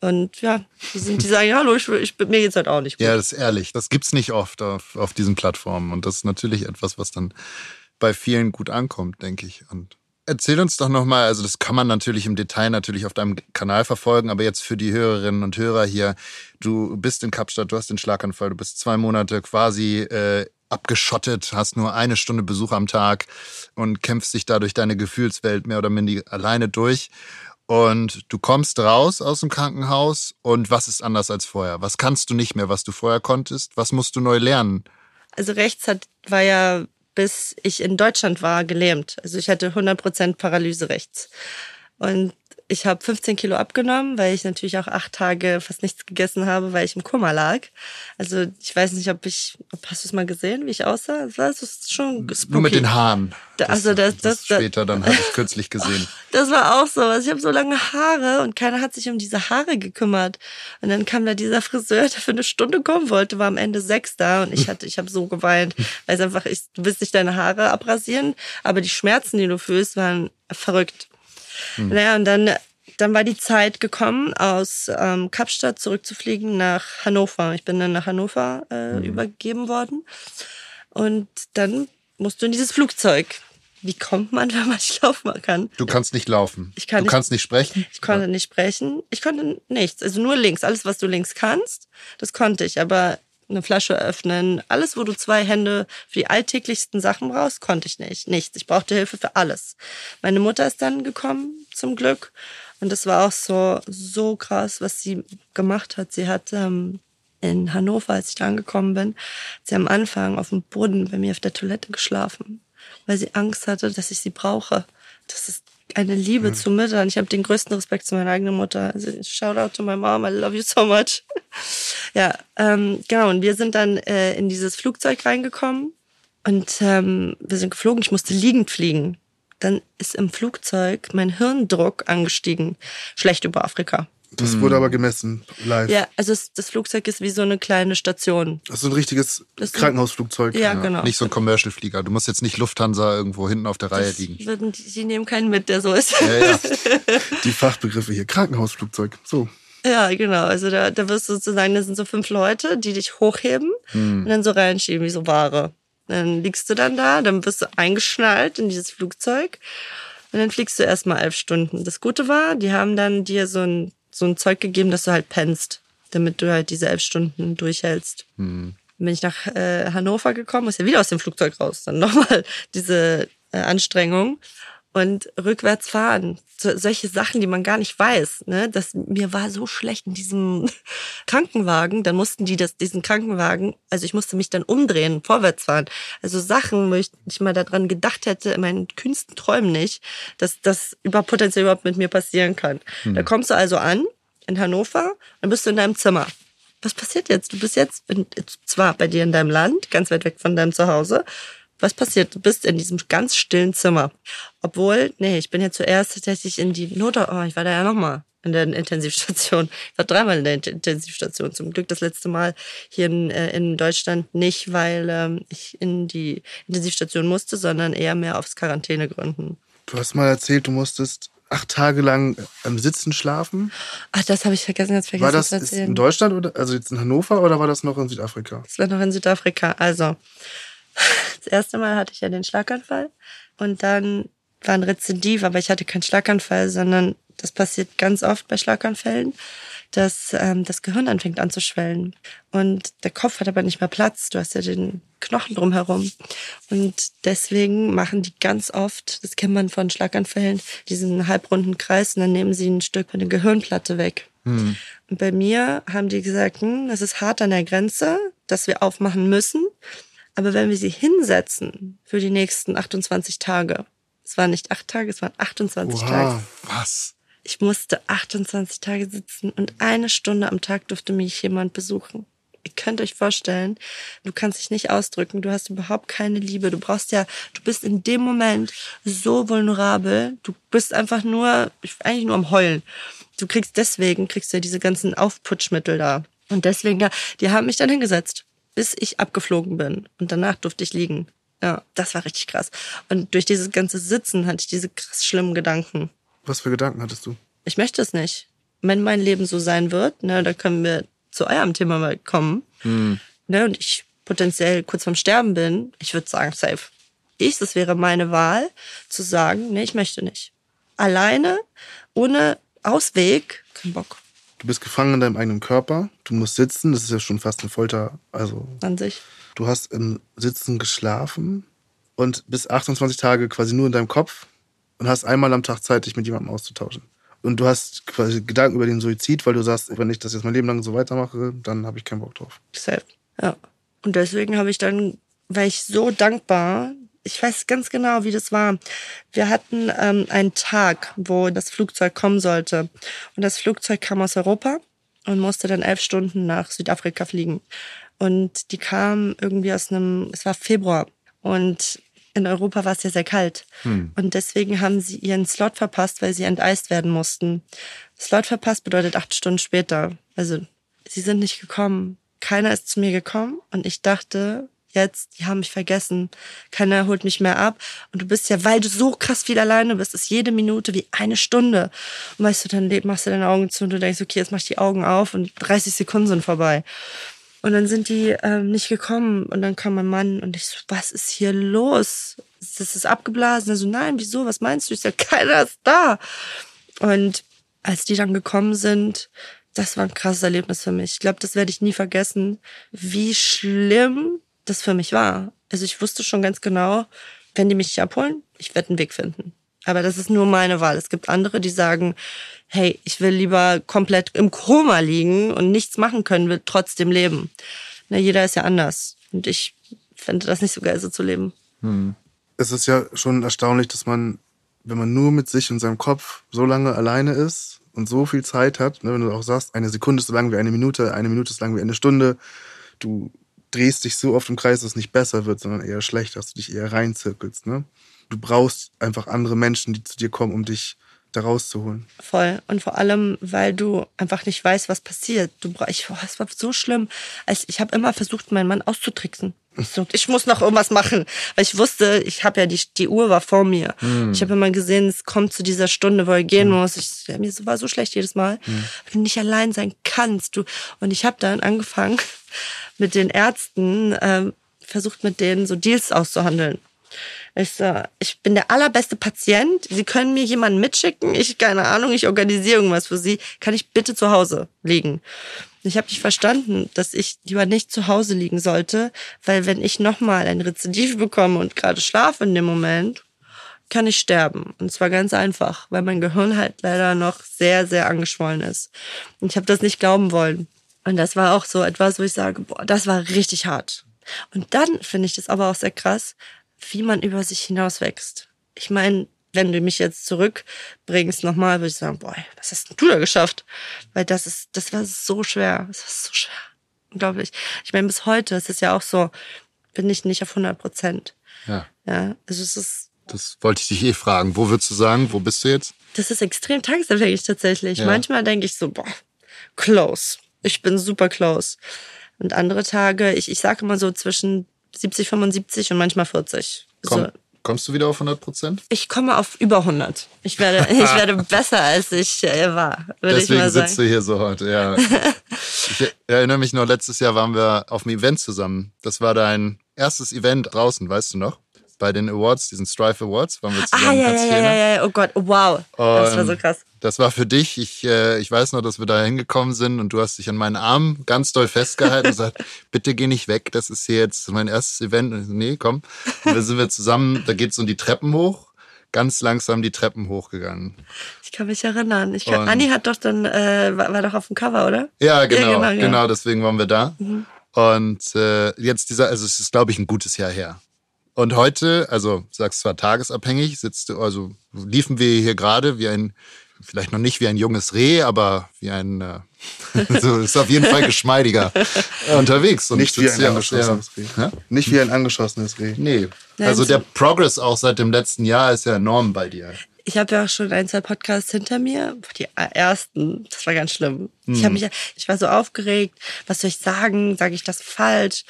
Und ja, die, sind, die sagen, hallo, ich, ich, mir geht's halt auch nicht gut. Ja, das ist ehrlich. Das gibt's nicht oft auf, auf diesen Plattformen. Und das ist natürlich etwas, was dann bei vielen gut ankommt, denke ich. Und erzähl uns doch nochmal, also das kann man natürlich im Detail natürlich auf deinem Kanal verfolgen, aber jetzt für die Hörerinnen und Hörer hier, du bist in Kapstadt, du hast den Schlaganfall, du bist zwei Monate quasi äh, abgeschottet, hast nur eine Stunde Besuch am Tag und kämpfst dich da durch deine Gefühlswelt mehr oder minder alleine durch. Und du kommst raus aus dem Krankenhaus und was ist anders als vorher? Was kannst du nicht mehr, was du vorher konntest? Was musst du neu lernen? Also rechts hat, war ja, bis ich in Deutschland war, gelähmt. Also ich hatte 100% Paralyse rechts. Und ich habe 15 Kilo abgenommen, weil ich natürlich auch acht Tage fast nichts gegessen habe, weil ich im Koma lag. Also ich weiß nicht, ob ich, ob, hast du es mal gesehen, wie ich aussah? Das war schon spooky. Nur mit den Haaren. Da- also das- das- das- später dann habe ich kürzlich gesehen. Das war auch so. Also ich habe so lange Haare und keiner hat sich um diese Haare gekümmert. Und dann kam da dieser Friseur, der für eine Stunde kommen wollte, war am Ende sechs da und ich hatte, ich habe so geweint, weil es einfach, ich, du willst nicht deine Haare abrasieren, aber die Schmerzen, die du fühlst, waren verrückt. Naja, und dann, dann war die Zeit gekommen, aus ähm, Kapstadt zurückzufliegen nach Hannover. Ich bin dann nach Hannover äh, übergeben worden. Und dann musst du in dieses Flugzeug. Wie kommt man, wenn man nicht laufen kann? Du kannst nicht laufen. Ich kann du nicht- kannst nicht sprechen. Ich konnte nicht sprechen. Ich konnte nichts. Also nur links. Alles, was du links kannst, das konnte ich. Aber eine Flasche öffnen, alles, wo du zwei Hände für die alltäglichsten Sachen brauchst, konnte ich nicht. Nichts. Ich brauchte Hilfe für alles. Meine Mutter ist dann gekommen, zum Glück. Und das war auch so, so krass, was sie gemacht hat. Sie hat ähm, in Hannover, als ich da angekommen bin, sie am Anfang auf dem Boden bei mir auf der Toilette geschlafen, weil sie Angst hatte, dass ich sie brauche. Das ist eine Liebe zu Müttern. Ich habe den größten Respekt zu meiner eigenen Mutter. Also shout out to my mom, I love you so much. ja, ähm, genau. Und wir sind dann äh, in dieses Flugzeug reingekommen und ähm, wir sind geflogen. Ich musste liegend fliegen. Dann ist im Flugzeug mein Hirndruck angestiegen. Schlecht über Afrika. Das wurde aber gemessen, live. Ja, also es, das Flugzeug ist wie so eine kleine Station. Das ist so ein richtiges Das Krankenhausflugzeug. Ja, genau. Nicht so ein Commercial-Flieger. Du musst jetzt nicht Lufthansa irgendwo hinten auf der Reihe liegen. Würden die, nehmen keinen mit, der so ist. Ja, ja. Die Fachbegriffe hier. Krankenhausflugzeug. So. Ja, genau. Also da, da wirst du sozusagen, das sind so fünf Leute, die dich hochheben und dann so reinschieben wie so Ware. Dann liegst du dann da, dann wirst du eingeschnallt in dieses Flugzeug und dann fliegst du erstmal elf Stunden. Das Gute war, die haben dann dir so ein, so ein Zeug gegeben, dass du halt pennst, damit du halt diese elf Stunden durchhältst. Dann bin ich nach äh, Hannover gekommen, ist ja wieder aus dem Flugzeug raus. Dann nochmal diese äh, Anstrengung und rückwärts fahren. So, solche Sachen, die man gar nicht weiß. Ne? Das, mir war so schlecht in diesem Krankenwagen. Dann mussten die das, diesen Krankenwagen, also ich musste mich dann umdrehen, vorwärts fahren. Also Sachen, wo ich nicht mal daran gedacht hätte, in meinen kühnsten Träumen nicht, dass das über potenziell überhaupt mit mir passieren kann. Da kommst du also an in Hannover, dann bist du in deinem Zimmer. Was passiert jetzt? Du bist jetzt in, zwar bei dir in deinem Land, ganz weit weg von deinem Zuhause. Was passiert? Du bist in diesem ganz stillen Zimmer. Obwohl, nee, ich bin ja zuerst tatsächlich in die Not, oh, ich war da ja nochmal in der Intensivstation. Ich war dreimal in der Int- Intensivstation. Zum Glück das letzte Mal hier in, äh, in Deutschland nicht, weil ähm, ich in die Intensivstation musste, sondern eher mehr aufs Quarantänegründen. Du hast mal erzählt, du musstest acht Tage lang am Sitzen schlafen. Ach, das habe ich vergessen, jetzt vergessen War das in Deutschland oder also jetzt in Hannover oder war das noch in Südafrika? Das war noch in Südafrika. Also, das erste Mal hatte ich ja den Schlaganfall und dann war ein Rezidiv, aber ich hatte keinen Schlaganfall, sondern das passiert ganz oft bei Schlaganfällen, dass ähm, das Gehirn anfängt anzuschwellen und der Kopf hat aber nicht mehr Platz. Du hast ja den Knochen drumherum und deswegen machen die ganz oft, das kennt man von Schlaganfällen, diesen halbrunden Kreis und dann nehmen sie ein Stück von der Gehirnplatte weg. Und bei mir haben die gesagt, hm, das ist hart an der Grenze, dass wir aufmachen müssen. Aber wenn wir sie hinsetzen für die nächsten 28 Tage, es waren nicht acht Tage, es waren 28 Tage. Oha. Was? Ich musste 28 Tage sitzen und eine Stunde am Tag durfte mich jemand besuchen. Ihr könnt euch vorstellen, du kannst dich nicht ausdrücken, du hast überhaupt keine Liebe, du brauchst ja, du bist in dem Moment so vulnerabel, du bist einfach nur, ich- eigentlich nur am Heulen. Du kriegst deswegen, kriegst du ja diese ganzen Aufputschmittel da. Und deswegen, ja, die haben mich dann hingesetzt, bis ich abgeflogen bin. Und danach durfte ich liegen. Ja, das war richtig krass. Und durch dieses ganze Sitzen hatte ich diese krass schlimmen Gedanken Was für Gedanken hattest du? ich möchte es nicht. Wenn mein Leben so sein wird, ne, da können wir zu eurem Thema mal kommen, ne, und ich potenziell kurz vorm Sterben bin, ich würde sagen, safe. Ich, das wäre meine Wahl, zu sagen, nee, ich möchte nicht. Alleine, ohne Ausweg, kein Bock Du bist gefangen in deinem eigenen Körper. Du musst sitzen. Das ist ja schon fast eine Folter. Also an sich. du hast im Sitzen geschlafen und bist 28 Tage quasi nur in deinem Kopf und hast einmal am Tag Zeit, dich mit jemandem auszutauschen. Und du hast quasi Gedanken über den Suizid, weil du sagst, wenn ich das jetzt mein Leben lang so weitermache, dann habe ich keinen Bock drauf. Safe. Ja. Und deswegen habe ich dann, war ich so dankbar. Ich weiß ganz genau, wie das war. Wir hatten ähm, einen Tag, wo das Flugzeug kommen sollte. Und das Flugzeug kam aus Europa und musste dann elf Stunden nach Südafrika fliegen. Und die kam irgendwie aus einem, es war Februar. Und in Europa war es ja sehr kalt. Und deswegen haben sie ihren Slot verpasst, weil sie enteist werden mussten. Slot verpasst bedeutet acht Stunden später. Also sie sind nicht gekommen. Keiner ist zu mir gekommen und ich dachte, jetzt, die haben mich vergessen. Keiner holt mich mehr ab. Und du bist ja, weil du so krass viel alleine bist, ist jede Minute wie eine Stunde. Und weißt du, dann machst du deine Augen zu und du denkst, okay, jetzt mach ich die Augen auf und 30 Sekunden sind vorbei. Und dann sind die ähm, nicht gekommen und dann kam mein Mann und ich so, was ist hier los? Das ist abgeblasen. Also nein, wieso? Was meinst du? Ich sag, keiner ist da. Und als die dann gekommen sind, das war ein krasses Erlebnis für mich. Ich glaube, das werde ich nie vergessen, wie schlimm das für mich war. Also ich wusste schon ganz genau, wenn die mich nicht abholen, ich werde einen Weg finden. Aber das ist nur meine Wahl. Es gibt andere, die sagen, hey, ich will lieber komplett im Koma liegen und nichts machen können, will trotzdem leben. Na, jeder ist ja anders. Und ich finde das nicht so geil, so zu leben. Es ist ja schon erstaunlich, dass man wenn man nur mit sich und seinem Kopf so lange alleine ist und so viel Zeit hat, ne, wenn du auch sagst, eine Sekunde ist so lang wie eine Minute, eine Minute ist lang wie eine Stunde, du drehst dich so oft im Kreis, dass es nicht besser wird, sondern eher schlechter, dass du dich eher reinzirkelst. Ne? Du brauchst einfach andere Menschen, die zu dir kommen, um dich da rauszuholen. Voll. Und vor allem, weil du einfach nicht weißt, was passiert. Du brauch, ich, boah, es war so schlimm. Also ich habe immer versucht, meinen Mann auszutricksen. Ich, so, ich muss noch irgendwas machen, weil ich wusste, ich habe ja die die Uhr war vor mir. Ich habe immer gesehen, es kommt zu dieser Stunde, wo er gehen muss. Ich, mir war so schlecht jedes Mal, weil du nicht allein sein kannst. Du und ich habe dann angefangen mit den Ärzten ähm, versucht, mit denen so Deals auszuhandeln. Ich so, ich bin der allerbeste Patient. Sie können mir jemanden mitschicken. Ich, keine Ahnung, ich organisiere irgendwas für Sie. Kann ich bitte zu Hause liegen? Ich habe nicht verstanden, dass ich lieber nicht zu Hause liegen sollte, weil wenn ich nochmal ein Rezidiv bekomme und gerade schlafe in dem Moment, kann ich sterben. Und zwar ganz einfach, weil mein Gehirn halt leider noch sehr, sehr angeschwollen ist. Und ich habe das nicht glauben wollen. Und das war auch so etwas, wo ich sage, boah, das war richtig hart. Und dann finde ich das aber auch sehr krass, wie man über sich hinaus wächst. Ich meine, wenn du mich jetzt zurückbringst nochmal, würde ich sagen, boah, was hast denn du da geschafft? Weil das ist, das war so schwer. Das war so schwer. Unglaublich. Ich meine, bis heute ist es ja auch so, bin ich nicht auf 100 Prozent. Ja. Ja, also es ist, Das wollte ich dich eh fragen. Wo würdest du sagen, wo bist du jetzt? das ist extrem tagesabhängig tatsächlich. Ja. Manchmal denke ich so, boah, close. Ich bin super close. Und andere Tage, ich, ich sage immer so zwischen 70, 75 und manchmal 40. Komm, So, kommst du wieder auf 100 Prozent? ich komme auf über 100. Ich werde, ich werde besser, als ich äh, war, Deswegen sitzt du hier so heute, ja. ich erinnere mich noch, letztes Jahr waren wir auf einem Event zusammen. Das war dein erstes Event draußen, weißt du noch? Bei den Awards, diesen Strife Awards, waren wir zusammen. Ah, ja, ja, ja, ja, ja, oh Gott, wow. Das war so Und krass. Das war für dich. Ich, äh, ich weiß noch, dass wir da hingekommen sind und du hast dich an meinen Arm ganz doll festgehalten und gesagt, bitte geh nicht weg, das ist hier jetzt mein erstes Event. Und ich so, nee, komm. Und dann sind wir zusammen, da geht's um die Treppen hoch, ganz langsam die Treppen hochgegangen. Ich kann mich erinnern. Ich kann, Und- Anni hat doch dann, äh, war, war doch auf dem Cover, oder? Ja, genau, genau, genau, ja. deswegen waren wir da. Und äh, jetzt dieser, also es ist, glaube ich, ein gutes Jahr her. Und heute, also sagst zwar tagesabhängig, sitzt du, also liefen wir hier gerade wie ein, vielleicht noch nicht wie ein junges Reh, aber wie ein, äh, so ist auf jeden Fall geschmeidiger äh, unterwegs. Und Nicht wie ein angeschossenes Reh. Hä? Nicht wie ein angeschossenes Reh. Nee. Also so- der Progress auch seit dem letzten Jahr ist ja enorm bei dir. Ich habe ja auch schon ein, zwei Podcasts hinter mir. Die ersten, das war ganz schlimm. Ich habe mich, ich war so aufgeregt. Was soll ich sagen? Sage ich das falsch?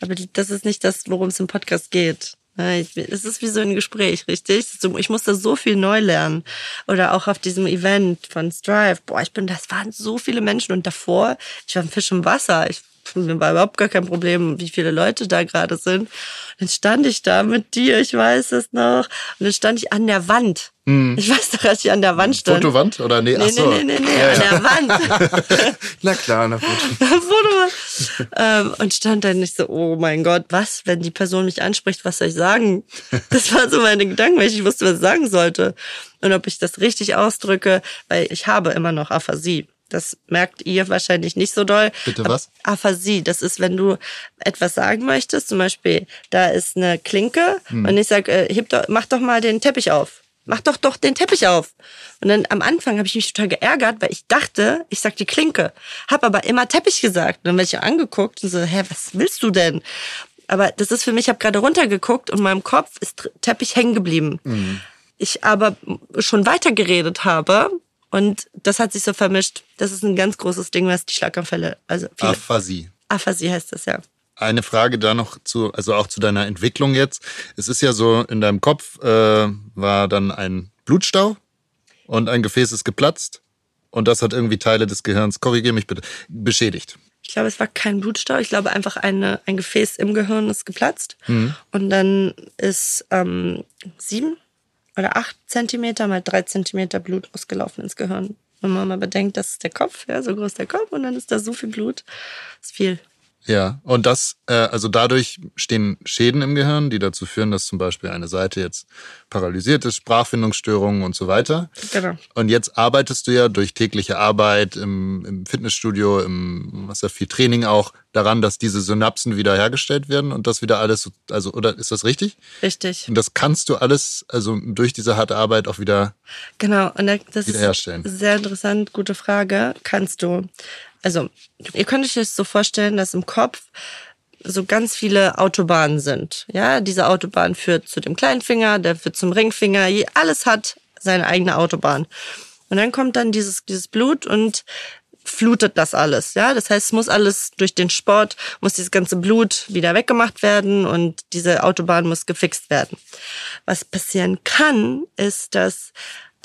Aber das ist nicht das, worum es im Podcast geht. Ich- Es ist wie so ein Gespräch, richtig? Ich musste so viel neu lernen. Oder auch auf diesem Event von Strive. Boah, ich bin, das waren so viele Menschen. Und davor, ich war ein Fisch im Wasser. Ich, war überhaupt gar kein Problem, wie viele Leute da gerade sind. Und dann stand ich da mit dir, ich weiß es noch. Und dann stand ich an der Wand. Ich weiß doch, als ich an der Wand stand. Fotowand oder nee? Nee, Ach so. nee, nee, nee, nee, Ja, an ja. der Wand. Na klar, na gut. Foto. ähm, und stand dann nicht so, oh mein Gott, was, wenn die Person mich anspricht, was soll ich sagen? Das waren so meine Gedanken, weil ich nicht wusste, was ich sagen sollte. Und ob ich das richtig ausdrücke, weil ich habe immer noch Aphasie. Das merkt ihr wahrscheinlich nicht so doll. Bitte was? Aphasie, das ist, wenn du etwas sagen möchtest, zum Beispiel, da ist eine Klinke und ich sag, äh, heb doch, mach doch mal den Teppich auf. Mach doch doch den Teppich auf. Und dann am Anfang habe ich mich total geärgert, weil ich dachte, ich sag die Klinke. Hab aber immer Teppich gesagt. Und dann werde ich angeguckt und so, hä, was willst du denn? Aber das ist für mich, ich habe gerade runtergeguckt und in meinem Kopf ist Teppich hängen geblieben. Ich aber schon weitergeredet habe und das hat sich so vermischt. Das ist ein ganz großes Ding, was die Schlaganfälle, also viele. Aphasie. Aphasie heißt das ja. Eine Frage da noch zu, also auch zu deiner Entwicklung jetzt. Es ist ja so, in deinem Kopf äh, war dann ein Blutstau und ein Gefäß ist geplatzt und das hat irgendwie Teile des Gehirns, korrigiere mich bitte, beschädigt. Ich glaube, es war kein Blutstau. Ich glaube einfach eine, ein Gefäß im Gehirn ist geplatzt. Und dann ist ähm, sieben oder acht Zentimeter mal drei Zentimeter Blut ausgelaufen ins Gehirn. Wenn man mal bedenkt, das ist der Kopf, ja, so groß der Kopf und dann ist da so viel Blut. Das ist viel. Ja, und das, äh, also dadurch stehen Schäden im Gehirn, die dazu führen, dass zum Beispiel eine Seite jetzt paralysiert ist, Sprachfindungsstörungen und so weiter. Genau. Und jetzt arbeitest du ja durch tägliche Arbeit im, im Fitnessstudio, im, hast ja viel Training auch daran, dass diese Synapsen wieder hergestellt werden und das wieder alles, so- also, oder ist das richtig? Richtig. Und das kannst du alles, also durch diese harte Arbeit auch wieder, Genau, und da- das Wiederherstellen. ist sehr interessant, gute Frage. Kannst du, also ihr könnt euch das so vorstellen, dass im Kopf so ganz viele Autobahnen sind. Ja, diese Autobahn führt zu dem kleinen Finger, der führt zum Ringfinger. Alles hat seine eigene Autobahn. Und dann kommt dann dieses, dieses Blut und flutet das alles. Ja, das heißt, es muss alles durch den Sport, muss dieses ganze Blut wieder weggemacht werden und diese Autobahn muss gefixt werden. Was passieren kann, ist, dass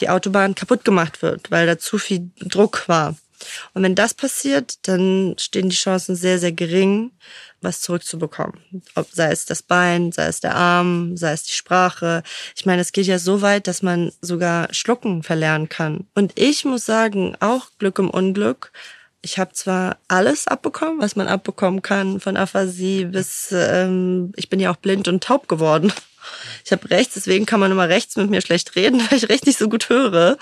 die Autobahn kaputt gemacht wird, weil da zu viel Druck war. Und wenn das passiert, dann stehen die Chancen sehr, sehr gering, was zurückzubekommen. Ob, sei es das Bein, sei es der Arm, sei es die Sprache. Ich meine, es geht ja so weit, dass man sogar Schlucken verlernen kann. Und ich muss sagen, auch Glück im Unglück. Ich habe zwar alles abbekommen, was man abbekommen kann, von Aphasie bis, ähm, ich bin ja auch blind und taub geworden. Ich habe rechts, deswegen kann man immer rechts mit mir schlecht reden, weil ich rechts nicht so gut höre.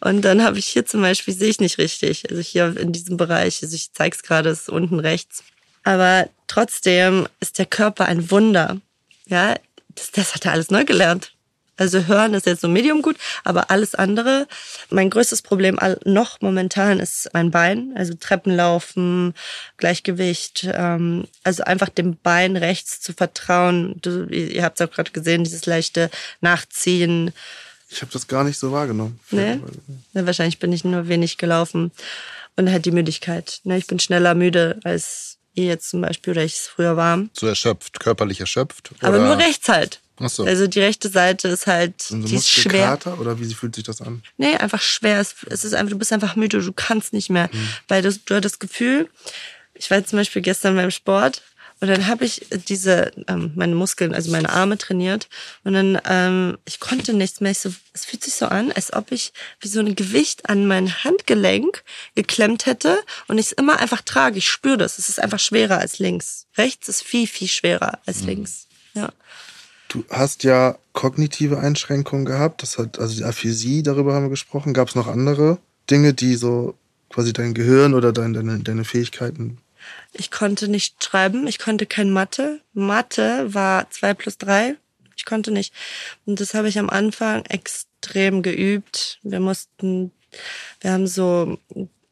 Und dann habe ich hier zum Beispiel, sehe ich nicht richtig. Also hier in diesem Bereich, also ich zeige es gerade, ist unten rechts. Aber trotzdem ist der Körper ein Wunder. Ja, das, das hat er alles neu gelernt. Also hören ist jetzt so medium gut, aber alles andere. Mein größtes Problem all- noch momentan ist mein Bein, also Treppenlaufen, Gleichgewicht, ähm, also einfach dem Bein rechts zu vertrauen. Du, ihr habt es auch gerade gesehen, dieses leichte Nachziehen. Ich habe das gar nicht so wahrgenommen. Ne? Ja, wahrscheinlich bin ich nur wenig gelaufen. Und halt die Müdigkeit. Ne? Ich bin schneller müde als ihr jetzt zum Beispiel oder ich es früher war. so erschöpft, körperlich erschöpft. Aber nur rechts halt. So. Also die rechte Seite ist halt, Und so die ist schwer. Oder wie fühlt sich das an? Nee, einfach schwer. Es, es ist einfach, du bist einfach müde, du kannst nicht mehr. Weil du, du hast das Gefühl, ich war jetzt zum Beispiel gestern beim Sport und dann habe ich diese, ähm, meine Muskeln, also meine Arme trainiert und dann, ähm, ich konnte nichts mehr. Ich so, es fühlt sich so an, als ob ich wie so ein Gewicht an mein Handgelenk geklemmt hätte und ich es immer einfach trage. Ich spüre das. Es ist einfach schwerer als links. Rechts ist viel, viel schwerer als links. Ja. Du hast ja kognitive Einschränkungen gehabt. Das hat, also die Aphasie, darüber haben wir gesprochen. Gab es noch andere Dinge, die so quasi dein Gehirn oder dein, deine, deine Fähigkeiten. Ich konnte nicht schreiben, ich konnte kein Mathe. Mathe war zwei plus drei. Ich konnte nicht. Und das habe ich am Anfang extrem geübt. Wir mussten, wir haben so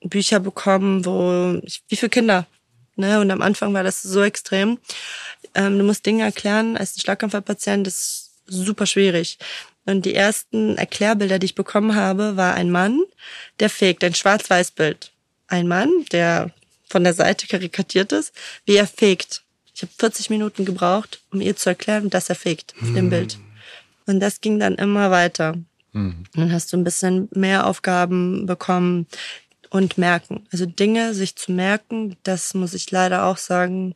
Bücher bekommen, wo, ich- wie viele Kinder? Ne? Und am Anfang war das so extrem. Ähm, du musst Dinge erklären als ein Schlaganfallpatient, das ist super schwierig. Und die ersten Erklärbilder, die ich bekommen habe, war ein Mann, der fegt, ein Schwarz-Weiß-Bild. Ein Mann, der von der Seite karikatiert ist, wie er fegt. Ich habe 40 Minuten gebraucht, um ihr zu erklären, dass er fegt auf dem Bild. Und das ging dann immer weiter. Und dann hast du ein bisschen mehr Aufgaben bekommen und merken. Also Dinge sich zu merken, das muss ich leider auch sagen,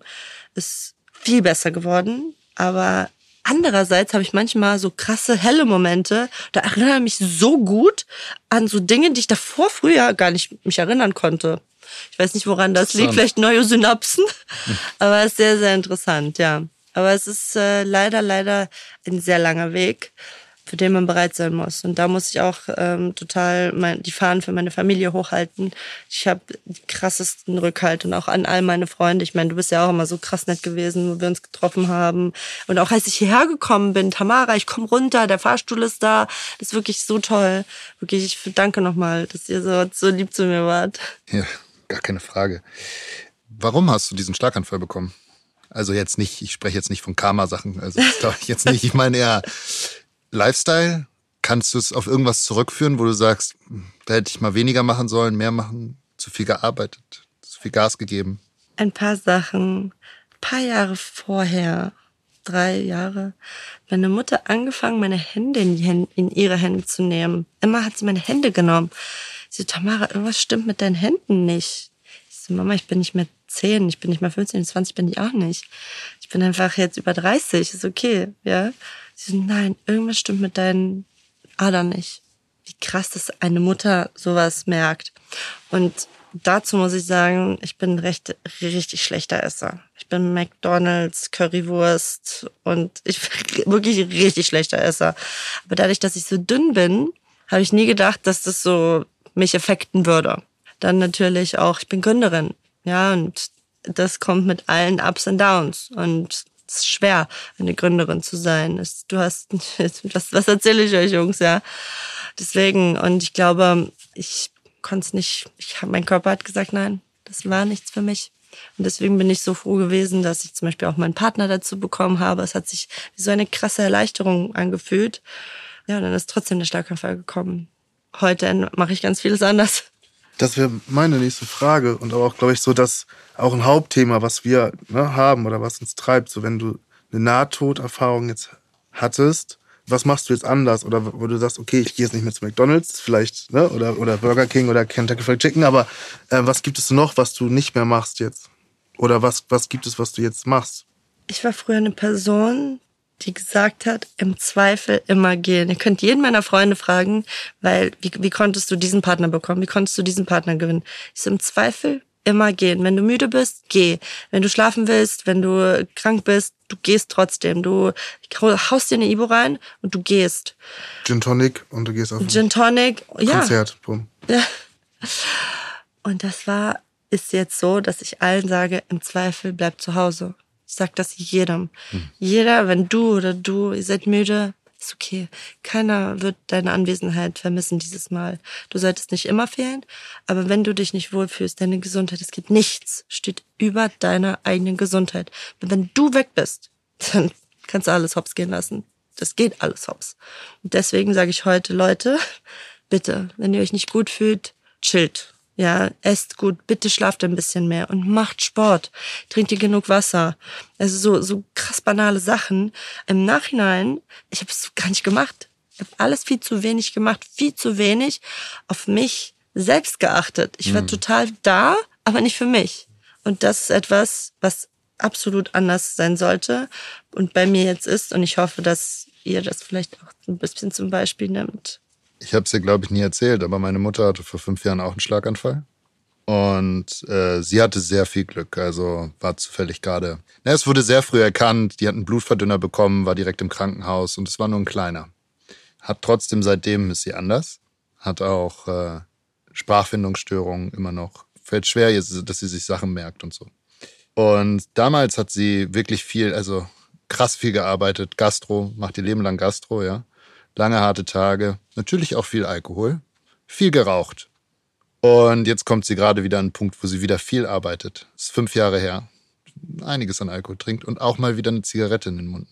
ist viel besser geworden. Aber andererseits habe ich manchmal so krasse, helle Momente. Da erinnere ich mich so gut an so Dinge, die ich davor früher gar nicht mich erinnern konnte. Ich weiß nicht, woran das liegt. Vielleicht neue Synapsen. Aber es ist sehr, sehr interessant, ja. Aber es ist äh, leider, leider ein sehr langer Weg, für den man bereit sein muss. Und da muss ich auch ähm, total mein, die Fahnen für meine Familie hochhalten. Ich habe die krassesten Rückhalt und auch an all meine Freunde. Ich meine, du bist ja auch immer so krass nett gewesen, wo wir uns getroffen haben. Und auch als ich hierher gekommen bin, Tamara, ich komme runter, der Fahrstuhl ist da. Das ist wirklich so toll. Wirklich, ich danke nochmal, dass ihr so, so lieb zu mir wart. Ja, gar keine Frage. Warum hast du diesen Schlaganfall bekommen? Also jetzt nicht, ich spreche jetzt nicht von Karma-Sachen, also das glaube ich jetzt nicht. Ich meine eher Lifestyle. Kannst du es auf irgendwas zurückführen, wo du sagst, da hätte ich mal weniger machen sollen, mehr machen, zu viel gearbeitet, zu viel Gas gegeben? ein paar Sachen. Ein paar Jahre vorher, drei Jahre, meine Mutter angefangen, meine Hände in, Hände in ihre Hände zu nehmen. Immer hat sie meine Hände genommen. Sie so, Tamara, irgendwas stimmt mit deinen Händen nicht. Ich so, Mama, ich bin nicht mehr zehn, ich bin nicht mehr 15, 20 bin ich auch nicht. Ich bin einfach jetzt über 30, ist okay, ja. Nein, irgendwas stimmt mit deinen Adern nicht wie krass, dass eine Mutter sowas merkt. Und dazu muss ich sagen, ich bin recht, richtig schlechter Esser. Ich bin McDonalds, Currywurst und ich bin wirklich richtig schlechter Esser. Aber dadurch, dass ich so dünn bin, habe ich nie gedacht, dass das so mich affekten würde. Dann natürlich auch, ich bin Gründerin. Ja, und das kommt mit allen Ups und Downs. Und es ist schwer, eine Gründerin zu sein. Du hast, was, was erzähle ich euch, Jungs, ja? Deswegen, und ich glaube, ich konnte es nicht, ich mein Körper hat gesagt, nein, das war nichts für mich. Und deswegen bin ich so froh gewesen, dass ich zum Beispiel auch meinen Partner dazu bekommen habe. Es hat sich wie so eine krasse Erleichterung angefühlt. Ja, und dann ist trotzdem der Schlaganfall gekommen. Heute mache ich ganz vieles anders. Das wäre meine nächste Frage und auch, glaube ich, so dass auch ein Hauptthema, was wir ne, haben oder was uns treibt. So, wenn du eine Nahtoderfahrung jetzt hattest, was machst du jetzt anders? Oder wo du sagst, okay, ich gehe jetzt nicht mehr zu McDonalds, vielleicht, ne? oder, oder Burger King oder Kentucky Fried Chicken, aber äh, was gibt es noch, was du nicht mehr machst jetzt? Oder was, was gibt es, was du jetzt machst? Ich war früher eine Person, die gesagt hat, im Zweifel immer gehen. Ihr könnt jeden meiner Freunde fragen, weil wie, wie konntest du diesen Partner bekommen? Wie konntest du diesen Partner gewinnen? Ich so, im Zweifel immer gehen. Wenn du müde bist, geh. Wenn du schlafen willst, wenn du krank bist, du gehst trotzdem. Du haust dir eine Ibo rein und du gehst. Gin Tonic und du gehst auf ein Gin Tonic, ja. Konzert. Bumm. Ja. Und das war, ist jetzt so, dass ich allen sage, im Zweifel bleib zu Hause. Ich sag das jedem. Jeder, wenn du oder du, ihr seid müde, ist okay. Keiner wird deine Anwesenheit vermissen dieses Mal. Du solltest nicht immer fehlen, aber wenn du dich nicht wohlfühlst, deine Gesundheit, es geht nichts, steht über deiner eigenen Gesundheit. Und wenn du weg bist, dann kannst du alles hops gehen lassen. Das geht alles hops. Und deswegen sage ich heute, Leute, bitte, wenn ihr euch nicht gut fühlt, chillt. Ja, esst gut, bitte schlaft ein bisschen mehr und macht Sport. Trinkt ihr genug Wasser. Also so, so krass banale Sachen. Im Nachhinein, ich habe es gar nicht gemacht. Ich habe alles viel zu wenig gemacht, viel zu wenig auf mich selbst geachtet. Ich war total da, aber nicht für mich. Und das ist etwas, was absolut anders sein sollte und bei mir jetzt ist. Und ich hoffe, dass ihr das vielleicht auch ein bisschen zum Beispiel nimmt. Ich habe es dir, glaube ich, nie erzählt, aber meine Mutter hatte vor fünf Jahren auch einen Schlaganfall. Und äh, sie hatte sehr viel Glück. Also war zufällig gerade. Na, es wurde sehr früh erkannt. Die hat einen Blutverdünner bekommen, war direkt im Krankenhaus und es war nur ein kleiner. Hat trotzdem seitdem ist sie anders. Hat auch äh, Sprachfindungsstörungen immer noch. Fällt schwer, dass sie sich Sachen merkt und so. Und damals hat sie wirklich viel, also krass viel gearbeitet. Gastro, macht ihr Leben lang Gastro, ja. Lange harte Tage. Natürlich auch viel Alkohol. Viel geraucht. Und jetzt kommt sie gerade wieder an einen Punkt, wo sie wieder viel arbeitet. ist fünf Jahre her. Einiges an Alkohol trinkt und auch mal wieder eine Zigarette in den Mund.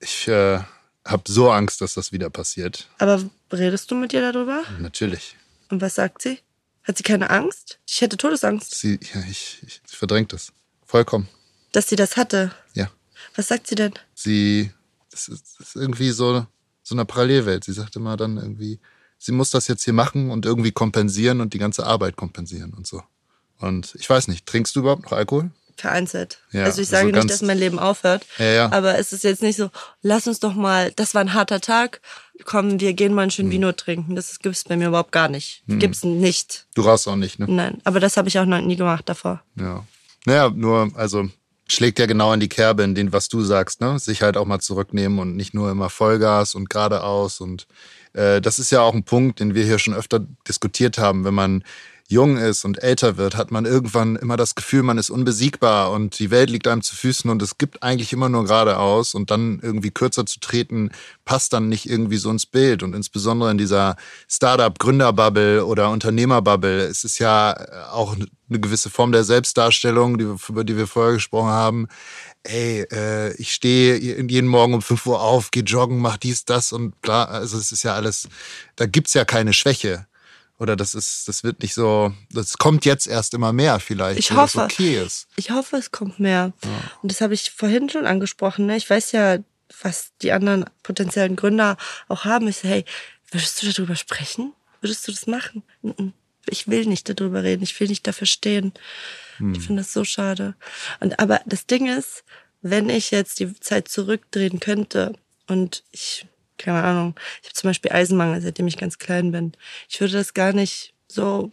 Ich äh, habe so Angst, dass das wieder passiert. Aber redest du mit ihr darüber? Natürlich. Und was sagt sie? Hat sie keine Angst? Ich hätte Todesangst, Sie, ja, ich, ich sie verdrängt das. Vollkommen. dass sie das hatte. Ja. Was sagt sie denn? Sie, das ist, das ist irgendwie so, so eine Parallelwelt. Sie sagt immer dann irgendwie, sie muss das jetzt hier machen und irgendwie kompensieren und die ganze Arbeit kompensieren und so. Und ich weiß nicht, trinkst du überhaupt noch Alkohol? Vereinzelt. Ja, also ich so sage nicht, ganz- dass mein Leben aufhört. Ja, ja. Aber es ist jetzt nicht so, lass uns doch mal, das war ein harter Tag, komm, wir gehen mal ein Hm. schön Vino trinken. Das gibt's bei mir überhaupt gar nicht. Gibt's nicht. Du rauchst auch nicht, ne? Nein. Aber das habe ich auch noch nie gemacht davor. Ja. Naja, nur, also schlägt ja genau in die Kerbe, in den, was du sagst, ne? Sich halt auch mal zurücknehmen und nicht nur immer Vollgas und geradeaus. Und äh, das ist ja auch ein Punkt, den wir hier schon öfter diskutiert haben. Wenn man jung ist und älter wird, hat man irgendwann immer das Gefühl, man ist unbesiegbar und die Welt liegt einem zu Füßen und es gibt eigentlich immer nur geradeaus und dann irgendwie kürzer zu treten, passt dann nicht irgendwie so ins Bild. Und insbesondere in dieser Startup-Gründerbubble oder Unternehmerbubble ist es ja äh, auch eine gewisse Form der Selbstdarstellung, über die wir vorher gesprochen haben. Ey, äh, ich stehe jeden Morgen um 5 Uhr auf, gehe joggen, mach dies, das und bla. Also es ist ja alles, da gibt's ja keine Schwäche. Oder das ist, das wird nicht so, das kommt jetzt erst immer mehr vielleicht. Ich wo das hoffe. okay ist. Ich hoffe, es kommt mehr. Und das habe ich vorhin schon angesprochen. Ne? Ich weiß ja, was die anderen potenziellen Gründer auch haben. Ich so, hey, würdest du darüber sprechen? Würdest du das machen? Ich will nicht darüber reden. Ich will nicht dafür stehen. Ich finde das so schade. Und aber das Ding ist, wenn ich jetzt die Zeit zurückdrehen könnte und ich, keine Ahnung, ich habe zum Beispiel Eisenmangel, seitdem ich ganz klein bin. Ich würde das gar nicht so,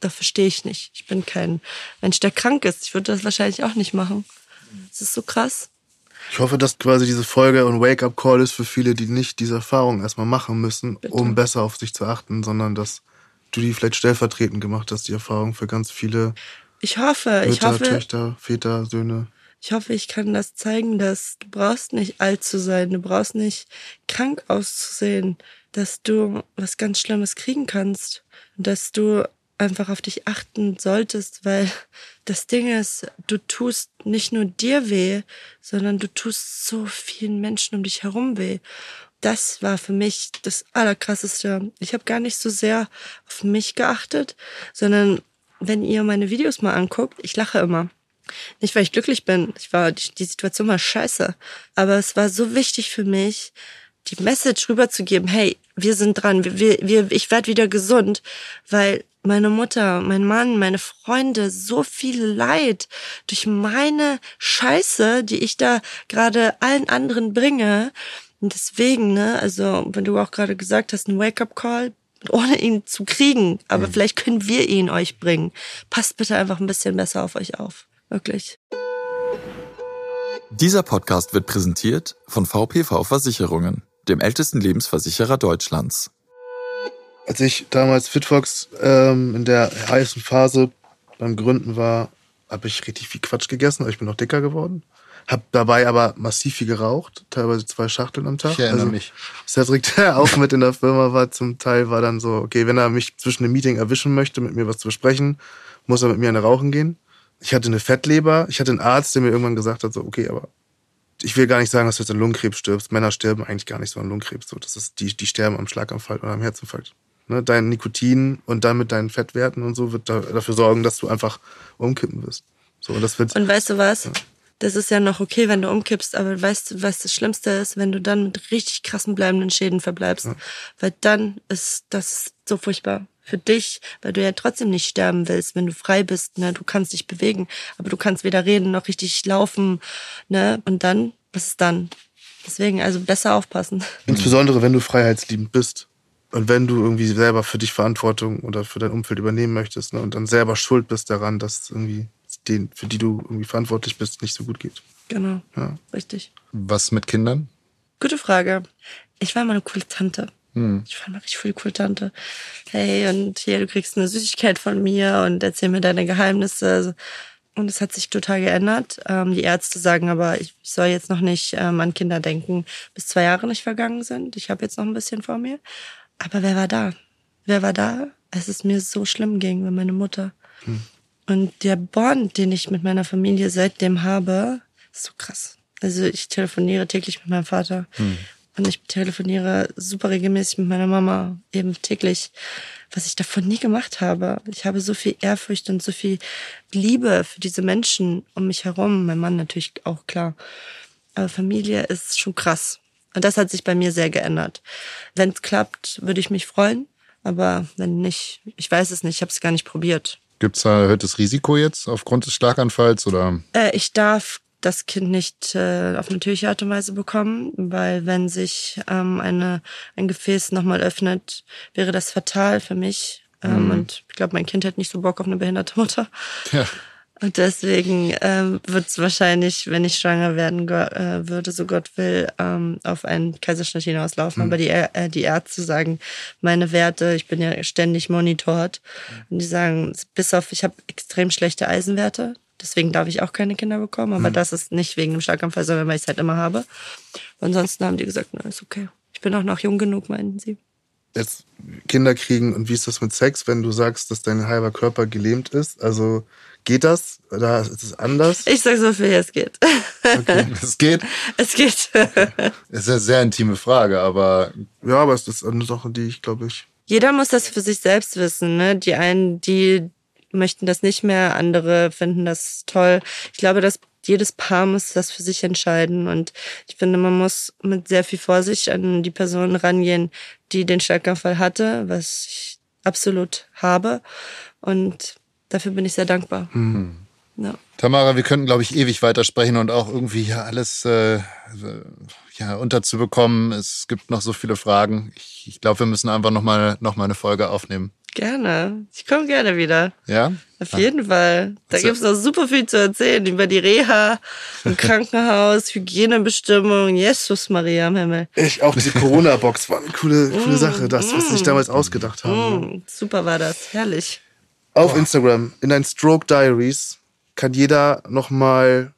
dafür stehe ich nicht. Ich bin kein Mensch, der krank ist. Ich würde das wahrscheinlich auch nicht machen. Das ist so krass. Ich hoffe, dass quasi diese Folge ein Wake-up-Call ist für viele, die nicht diese Erfahrung erstmal machen müssen, um besser auf sich zu achten, sondern dass du die vielleicht stellvertretend gemacht hast, die Erfahrung für ganz viele Ich hoffe, ich Mütter, hoffe, Töchter, Väter, Söhne. Ich hoffe, ich kann das zeigen, dass du brauchst nicht alt zu sein, du brauchst nicht krank auszusehen, dass du was ganz Schlimmes kriegen kannst, dass du einfach auf dich achten solltest, weil das Ding ist, du tust nicht nur dir weh, sondern du tust so vielen Menschen um dich herum weh. Das war für mich das Allerkrasseste. Ich habe gar nicht so sehr auf mich geachtet, sondern wenn ihr meine Videos mal anguckt, ich lache immer. Nicht, weil ich glücklich bin. Ich war, die, die Situation war scheiße. Aber es war so wichtig für mich, die Message rüberzugeben, hey, wir sind dran, wir, wir, ich werde wieder gesund, weil meine Mutter, mein Mann, meine Freunde so viel Leid durch meine Scheiße, die ich da gerade allen anderen bringe. Und deswegen, ne, also wenn du auch gerade gesagt hast, ein Wake-up-Call, ohne ihn zu kriegen, aber vielleicht können wir ihn euch bringen. Passt bitte einfach ein bisschen besser auf euch auf. Wirklich. Dieser Podcast wird präsentiert von VPV Versicherungen, dem ältesten Lebensversicherer Deutschlands. Als ich damals Fitfox ähm, in der heißen Phase beim Gründen war, habe ich richtig viel Quatsch gegessen, aber ich bin noch dicker geworden. Hab dabei aber massiv viel geraucht, teilweise zwei Schachteln am Tag. Ich erinnere also, mich. Cedric, der auch mit in der Firma war, zum Teil war dann so, okay, wenn er mich zwischen dem Meeting erwischen möchte, mit mir was zu besprechen, muss er mit mir eine Rauchen gehen. Ich hatte eine Fettleber. Ich hatte einen Arzt, der mir irgendwann gesagt hat, so, okay, aber ich will gar nicht sagen, dass du jetzt an Lungenkrebs stirbst. Männer sterben eigentlich gar nicht so an Lungenkrebs. So, das ist, die, die sterben am Schlaganfall oder am Herzinfarkt. Ne? Dein Nikotin und dann mit deinen Fettwerten und so wird da, dafür sorgen, dass du einfach umkippen wirst. So, und das wird, Und weißt du was? Das ist ja noch okay, wenn du umkippst, aber weißt du, was das Schlimmste ist, wenn du dann mit richtig krassen bleibenden Schäden verbleibst. Weil dann ist das so furchtbar für dich, weil du ja trotzdem nicht sterben willst, wenn du frei bist, ne? Du kannst dich bewegen, aber du kannst weder reden noch richtig laufen, ne? Und dann, was ist dann? Deswegen, also besser aufpassen. insbesondere wenn du freiheitsliebend bist und wenn du irgendwie selber für dich Verantwortung oder für dein Umfeld übernehmen möchtest ne? und dann selber schuld bist daran, dass irgendwie den, für die du irgendwie verantwortlich bist, nicht so gut geht. Genau. Ja. Richtig. Was mit Kindern? Gute Frage. Ich war mal eine coole Tante. Ich war mal richtig coole coole Tante. Hey, und hier, du kriegst eine Süßigkeit von mir und erzähl mir deine Geheimnisse. Und es hat sich total geändert. Ähm, die Ärzte sagen aber, ich soll jetzt noch nicht ähm, an Kinder denken, bis zwei Jahre nicht vergangen sind. Ich habe jetzt noch ein bisschen vor mir. Aber wer war da? Wer war da, als es mir so schlimm ging mit meiner Mutter? Und der Bond, den ich mit meiner Familie seitdem habe, ist so krass. Also ich telefoniere täglich mit meinem Vater. Und ich telefoniere super regelmäßig mit meiner Mama, eben täglich, was ich davon nie gemacht habe. Ich habe so viel Ehrfurcht und so viel Liebe für diese Menschen um mich herum. Mein Mann natürlich auch klar. Aber Familie ist schon krass. Und das hat sich bei mir sehr geändert. Wenn es klappt, würde ich mich freuen. Aber wenn nicht, ich weiß es nicht, ich habe es gar nicht probiert. Gibt es da erhöhtes Risiko jetzt aufgrund des Schlaganfalls oder? Äh, ich darf das Kind nicht äh, auf natürliche Art und Weise bekommen, weil wenn sich ähm, eine, ein Gefäß nochmal öffnet, wäre das fatal für mich. Ähm, Und ich glaube, mein Kind hätte nicht so Bock auf eine behinderte Mutter. Ja. Und deswegen ähm, wird es wahrscheinlich, wenn ich schwanger werden äh, würde, so Gott will, ähm, auf einen Kaiserschnitt hinauslaufen. Aber die, äh, die Ärzte sagen, meine Werte, ich bin ja ständig monitort, und die sagen, bis auf, ich habe extrem schlechte Eisenwerte. Deswegen darf ich auch keine Kinder bekommen. Aber das ist nicht wegen dem Schlaganfall, sondern weil ich es halt immer habe. Ansonsten haben die gesagt, na, ist okay. Ich bin auch noch jung genug, meinten sie. Jetzt Kinder kriegen und wie ist das mit Sex, wenn du sagst, dass dein halber Körper gelähmt ist? Also geht das? Oder ist es anders? Ich sag so viel, es geht. Es geht. es geht. Es ist eine sehr intime Frage, aber Ja, aber es ist eine Sache, die ich glaube ich. Jeder muss das für sich selbst wissen. Ne? Die einen, die möchten das nicht mehr, andere finden das toll. Ich glaube, dass jedes Paar muss das für sich entscheiden. Und ich finde, man muss mit sehr viel Vorsicht an die Person rangehen, die den Schlaganfall hatte, was ich absolut habe. Und dafür bin ich sehr dankbar. Ja. Tamara, wir könnten, glaube ich, ewig weitersprechen und auch irgendwie hier alles äh, ja, unterzubekommen. Es gibt noch so viele Fragen. Ich, ich glaube, wir müssen einfach nochmal noch mal eine Folge aufnehmen. Gerne. Ich komme gerne wieder. Ja? Auf jeden Fall. Da Also- gibt's noch super viel zu erzählen über die Reha, im Krankenhaus, Hygienebestimmungen. Jesus Maria am Himmel. Ich, auch diese Corona-Box war eine coole, coole Sache, das, was sie sich damals ausgedacht haben. ne? Mm, super war das. Herrlich. Auf Instagram, in deinen Stroke Diaries, kann jeder nochmal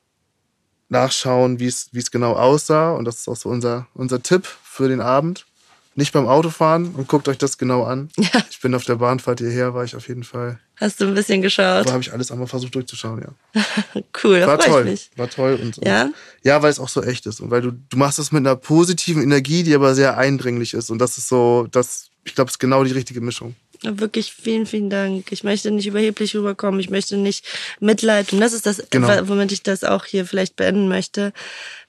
nachschauen, wie es wie es genau aussah. Und das ist auch so unser, unser Tipp für den Abend. Nicht beim Autofahren und guckt euch das genau an. Ja. Ich bin auf der Bahnfahrt hierher, war ich auf jeden Fall. Hast du ein bisschen geschaut? Da habe ich alles einmal versucht durchzuschauen, ja. Cool, War toll. War toll und, und Ja? ja, weil es auch so echt ist und weil du du machst es mit einer positiven Energie, die aber sehr eindringlich ist und das ist so, das ich glaube, es ist genau die richtige Mischung. Wirklich vielen, vielen Dank. Ich möchte nicht überheblich rüberkommen. Ich möchte nicht Mitleid. Und das ist das, Genau. womit ich das auch hier vielleicht beenden möchte.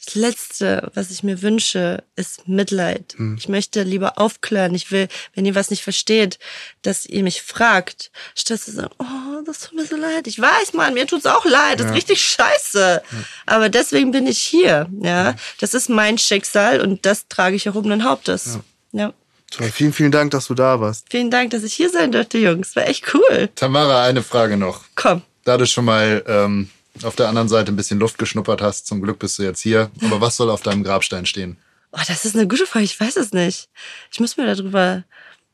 Das Letzte, was ich mir wünsche, ist Mitleid. Hm. Ich möchte lieber aufklären. Ich will, wenn ihr was nicht versteht, dass ihr mich fragt, statt zu sagen, oh, das tut mir so leid. Ich weiß, Mann, mir tut's auch leid. Das ist richtig scheiße. Aber deswegen bin ich hier. Ja, das ist mein Schicksal und das trage ich erhobenen Hauptes. ja. Toll. Vielen, vielen Dank, dass du da warst. Vielen Dank, dass ich hier sein durfte, Jungs. War echt cool. Tamara, eine Frage noch. Komm. Da du schon mal ähm, auf der anderen Seite ein bisschen Luft geschnuppert hast, zum Glück bist du jetzt hier. Aber was soll auf deinem Grabstein stehen? Oh, das ist eine gute Frage. Ich weiß es nicht. Ich muss mir darüber.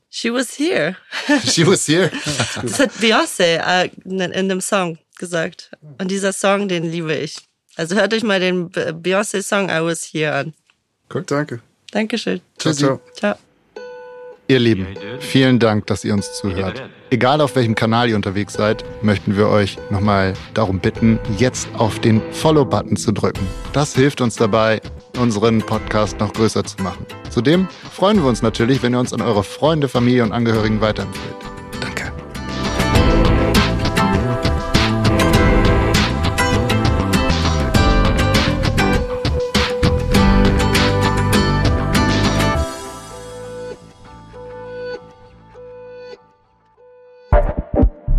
She was here. She was here. Das hat Beyoncé äh, in, in dem Song gesagt. Und dieser Song, den liebe ich. Also hört euch mal den Be- Beyoncé-Song I Was Here an. Danke. Dankeschön. Ciao, ciao. Ciao. Ihr Lieben, vielen Dank, dass ihr uns zuhört. Egal auf welchem Kanal ihr unterwegs seid, möchten wir euch nochmal darum bitten, jetzt auf den Follow-Button zu drücken. Das hilft uns dabei, unseren Podcast noch größer zu machen. Zudem freuen wir uns natürlich, wenn ihr uns an eure Freunde, Familie und Angehörigen weiterempfehlt.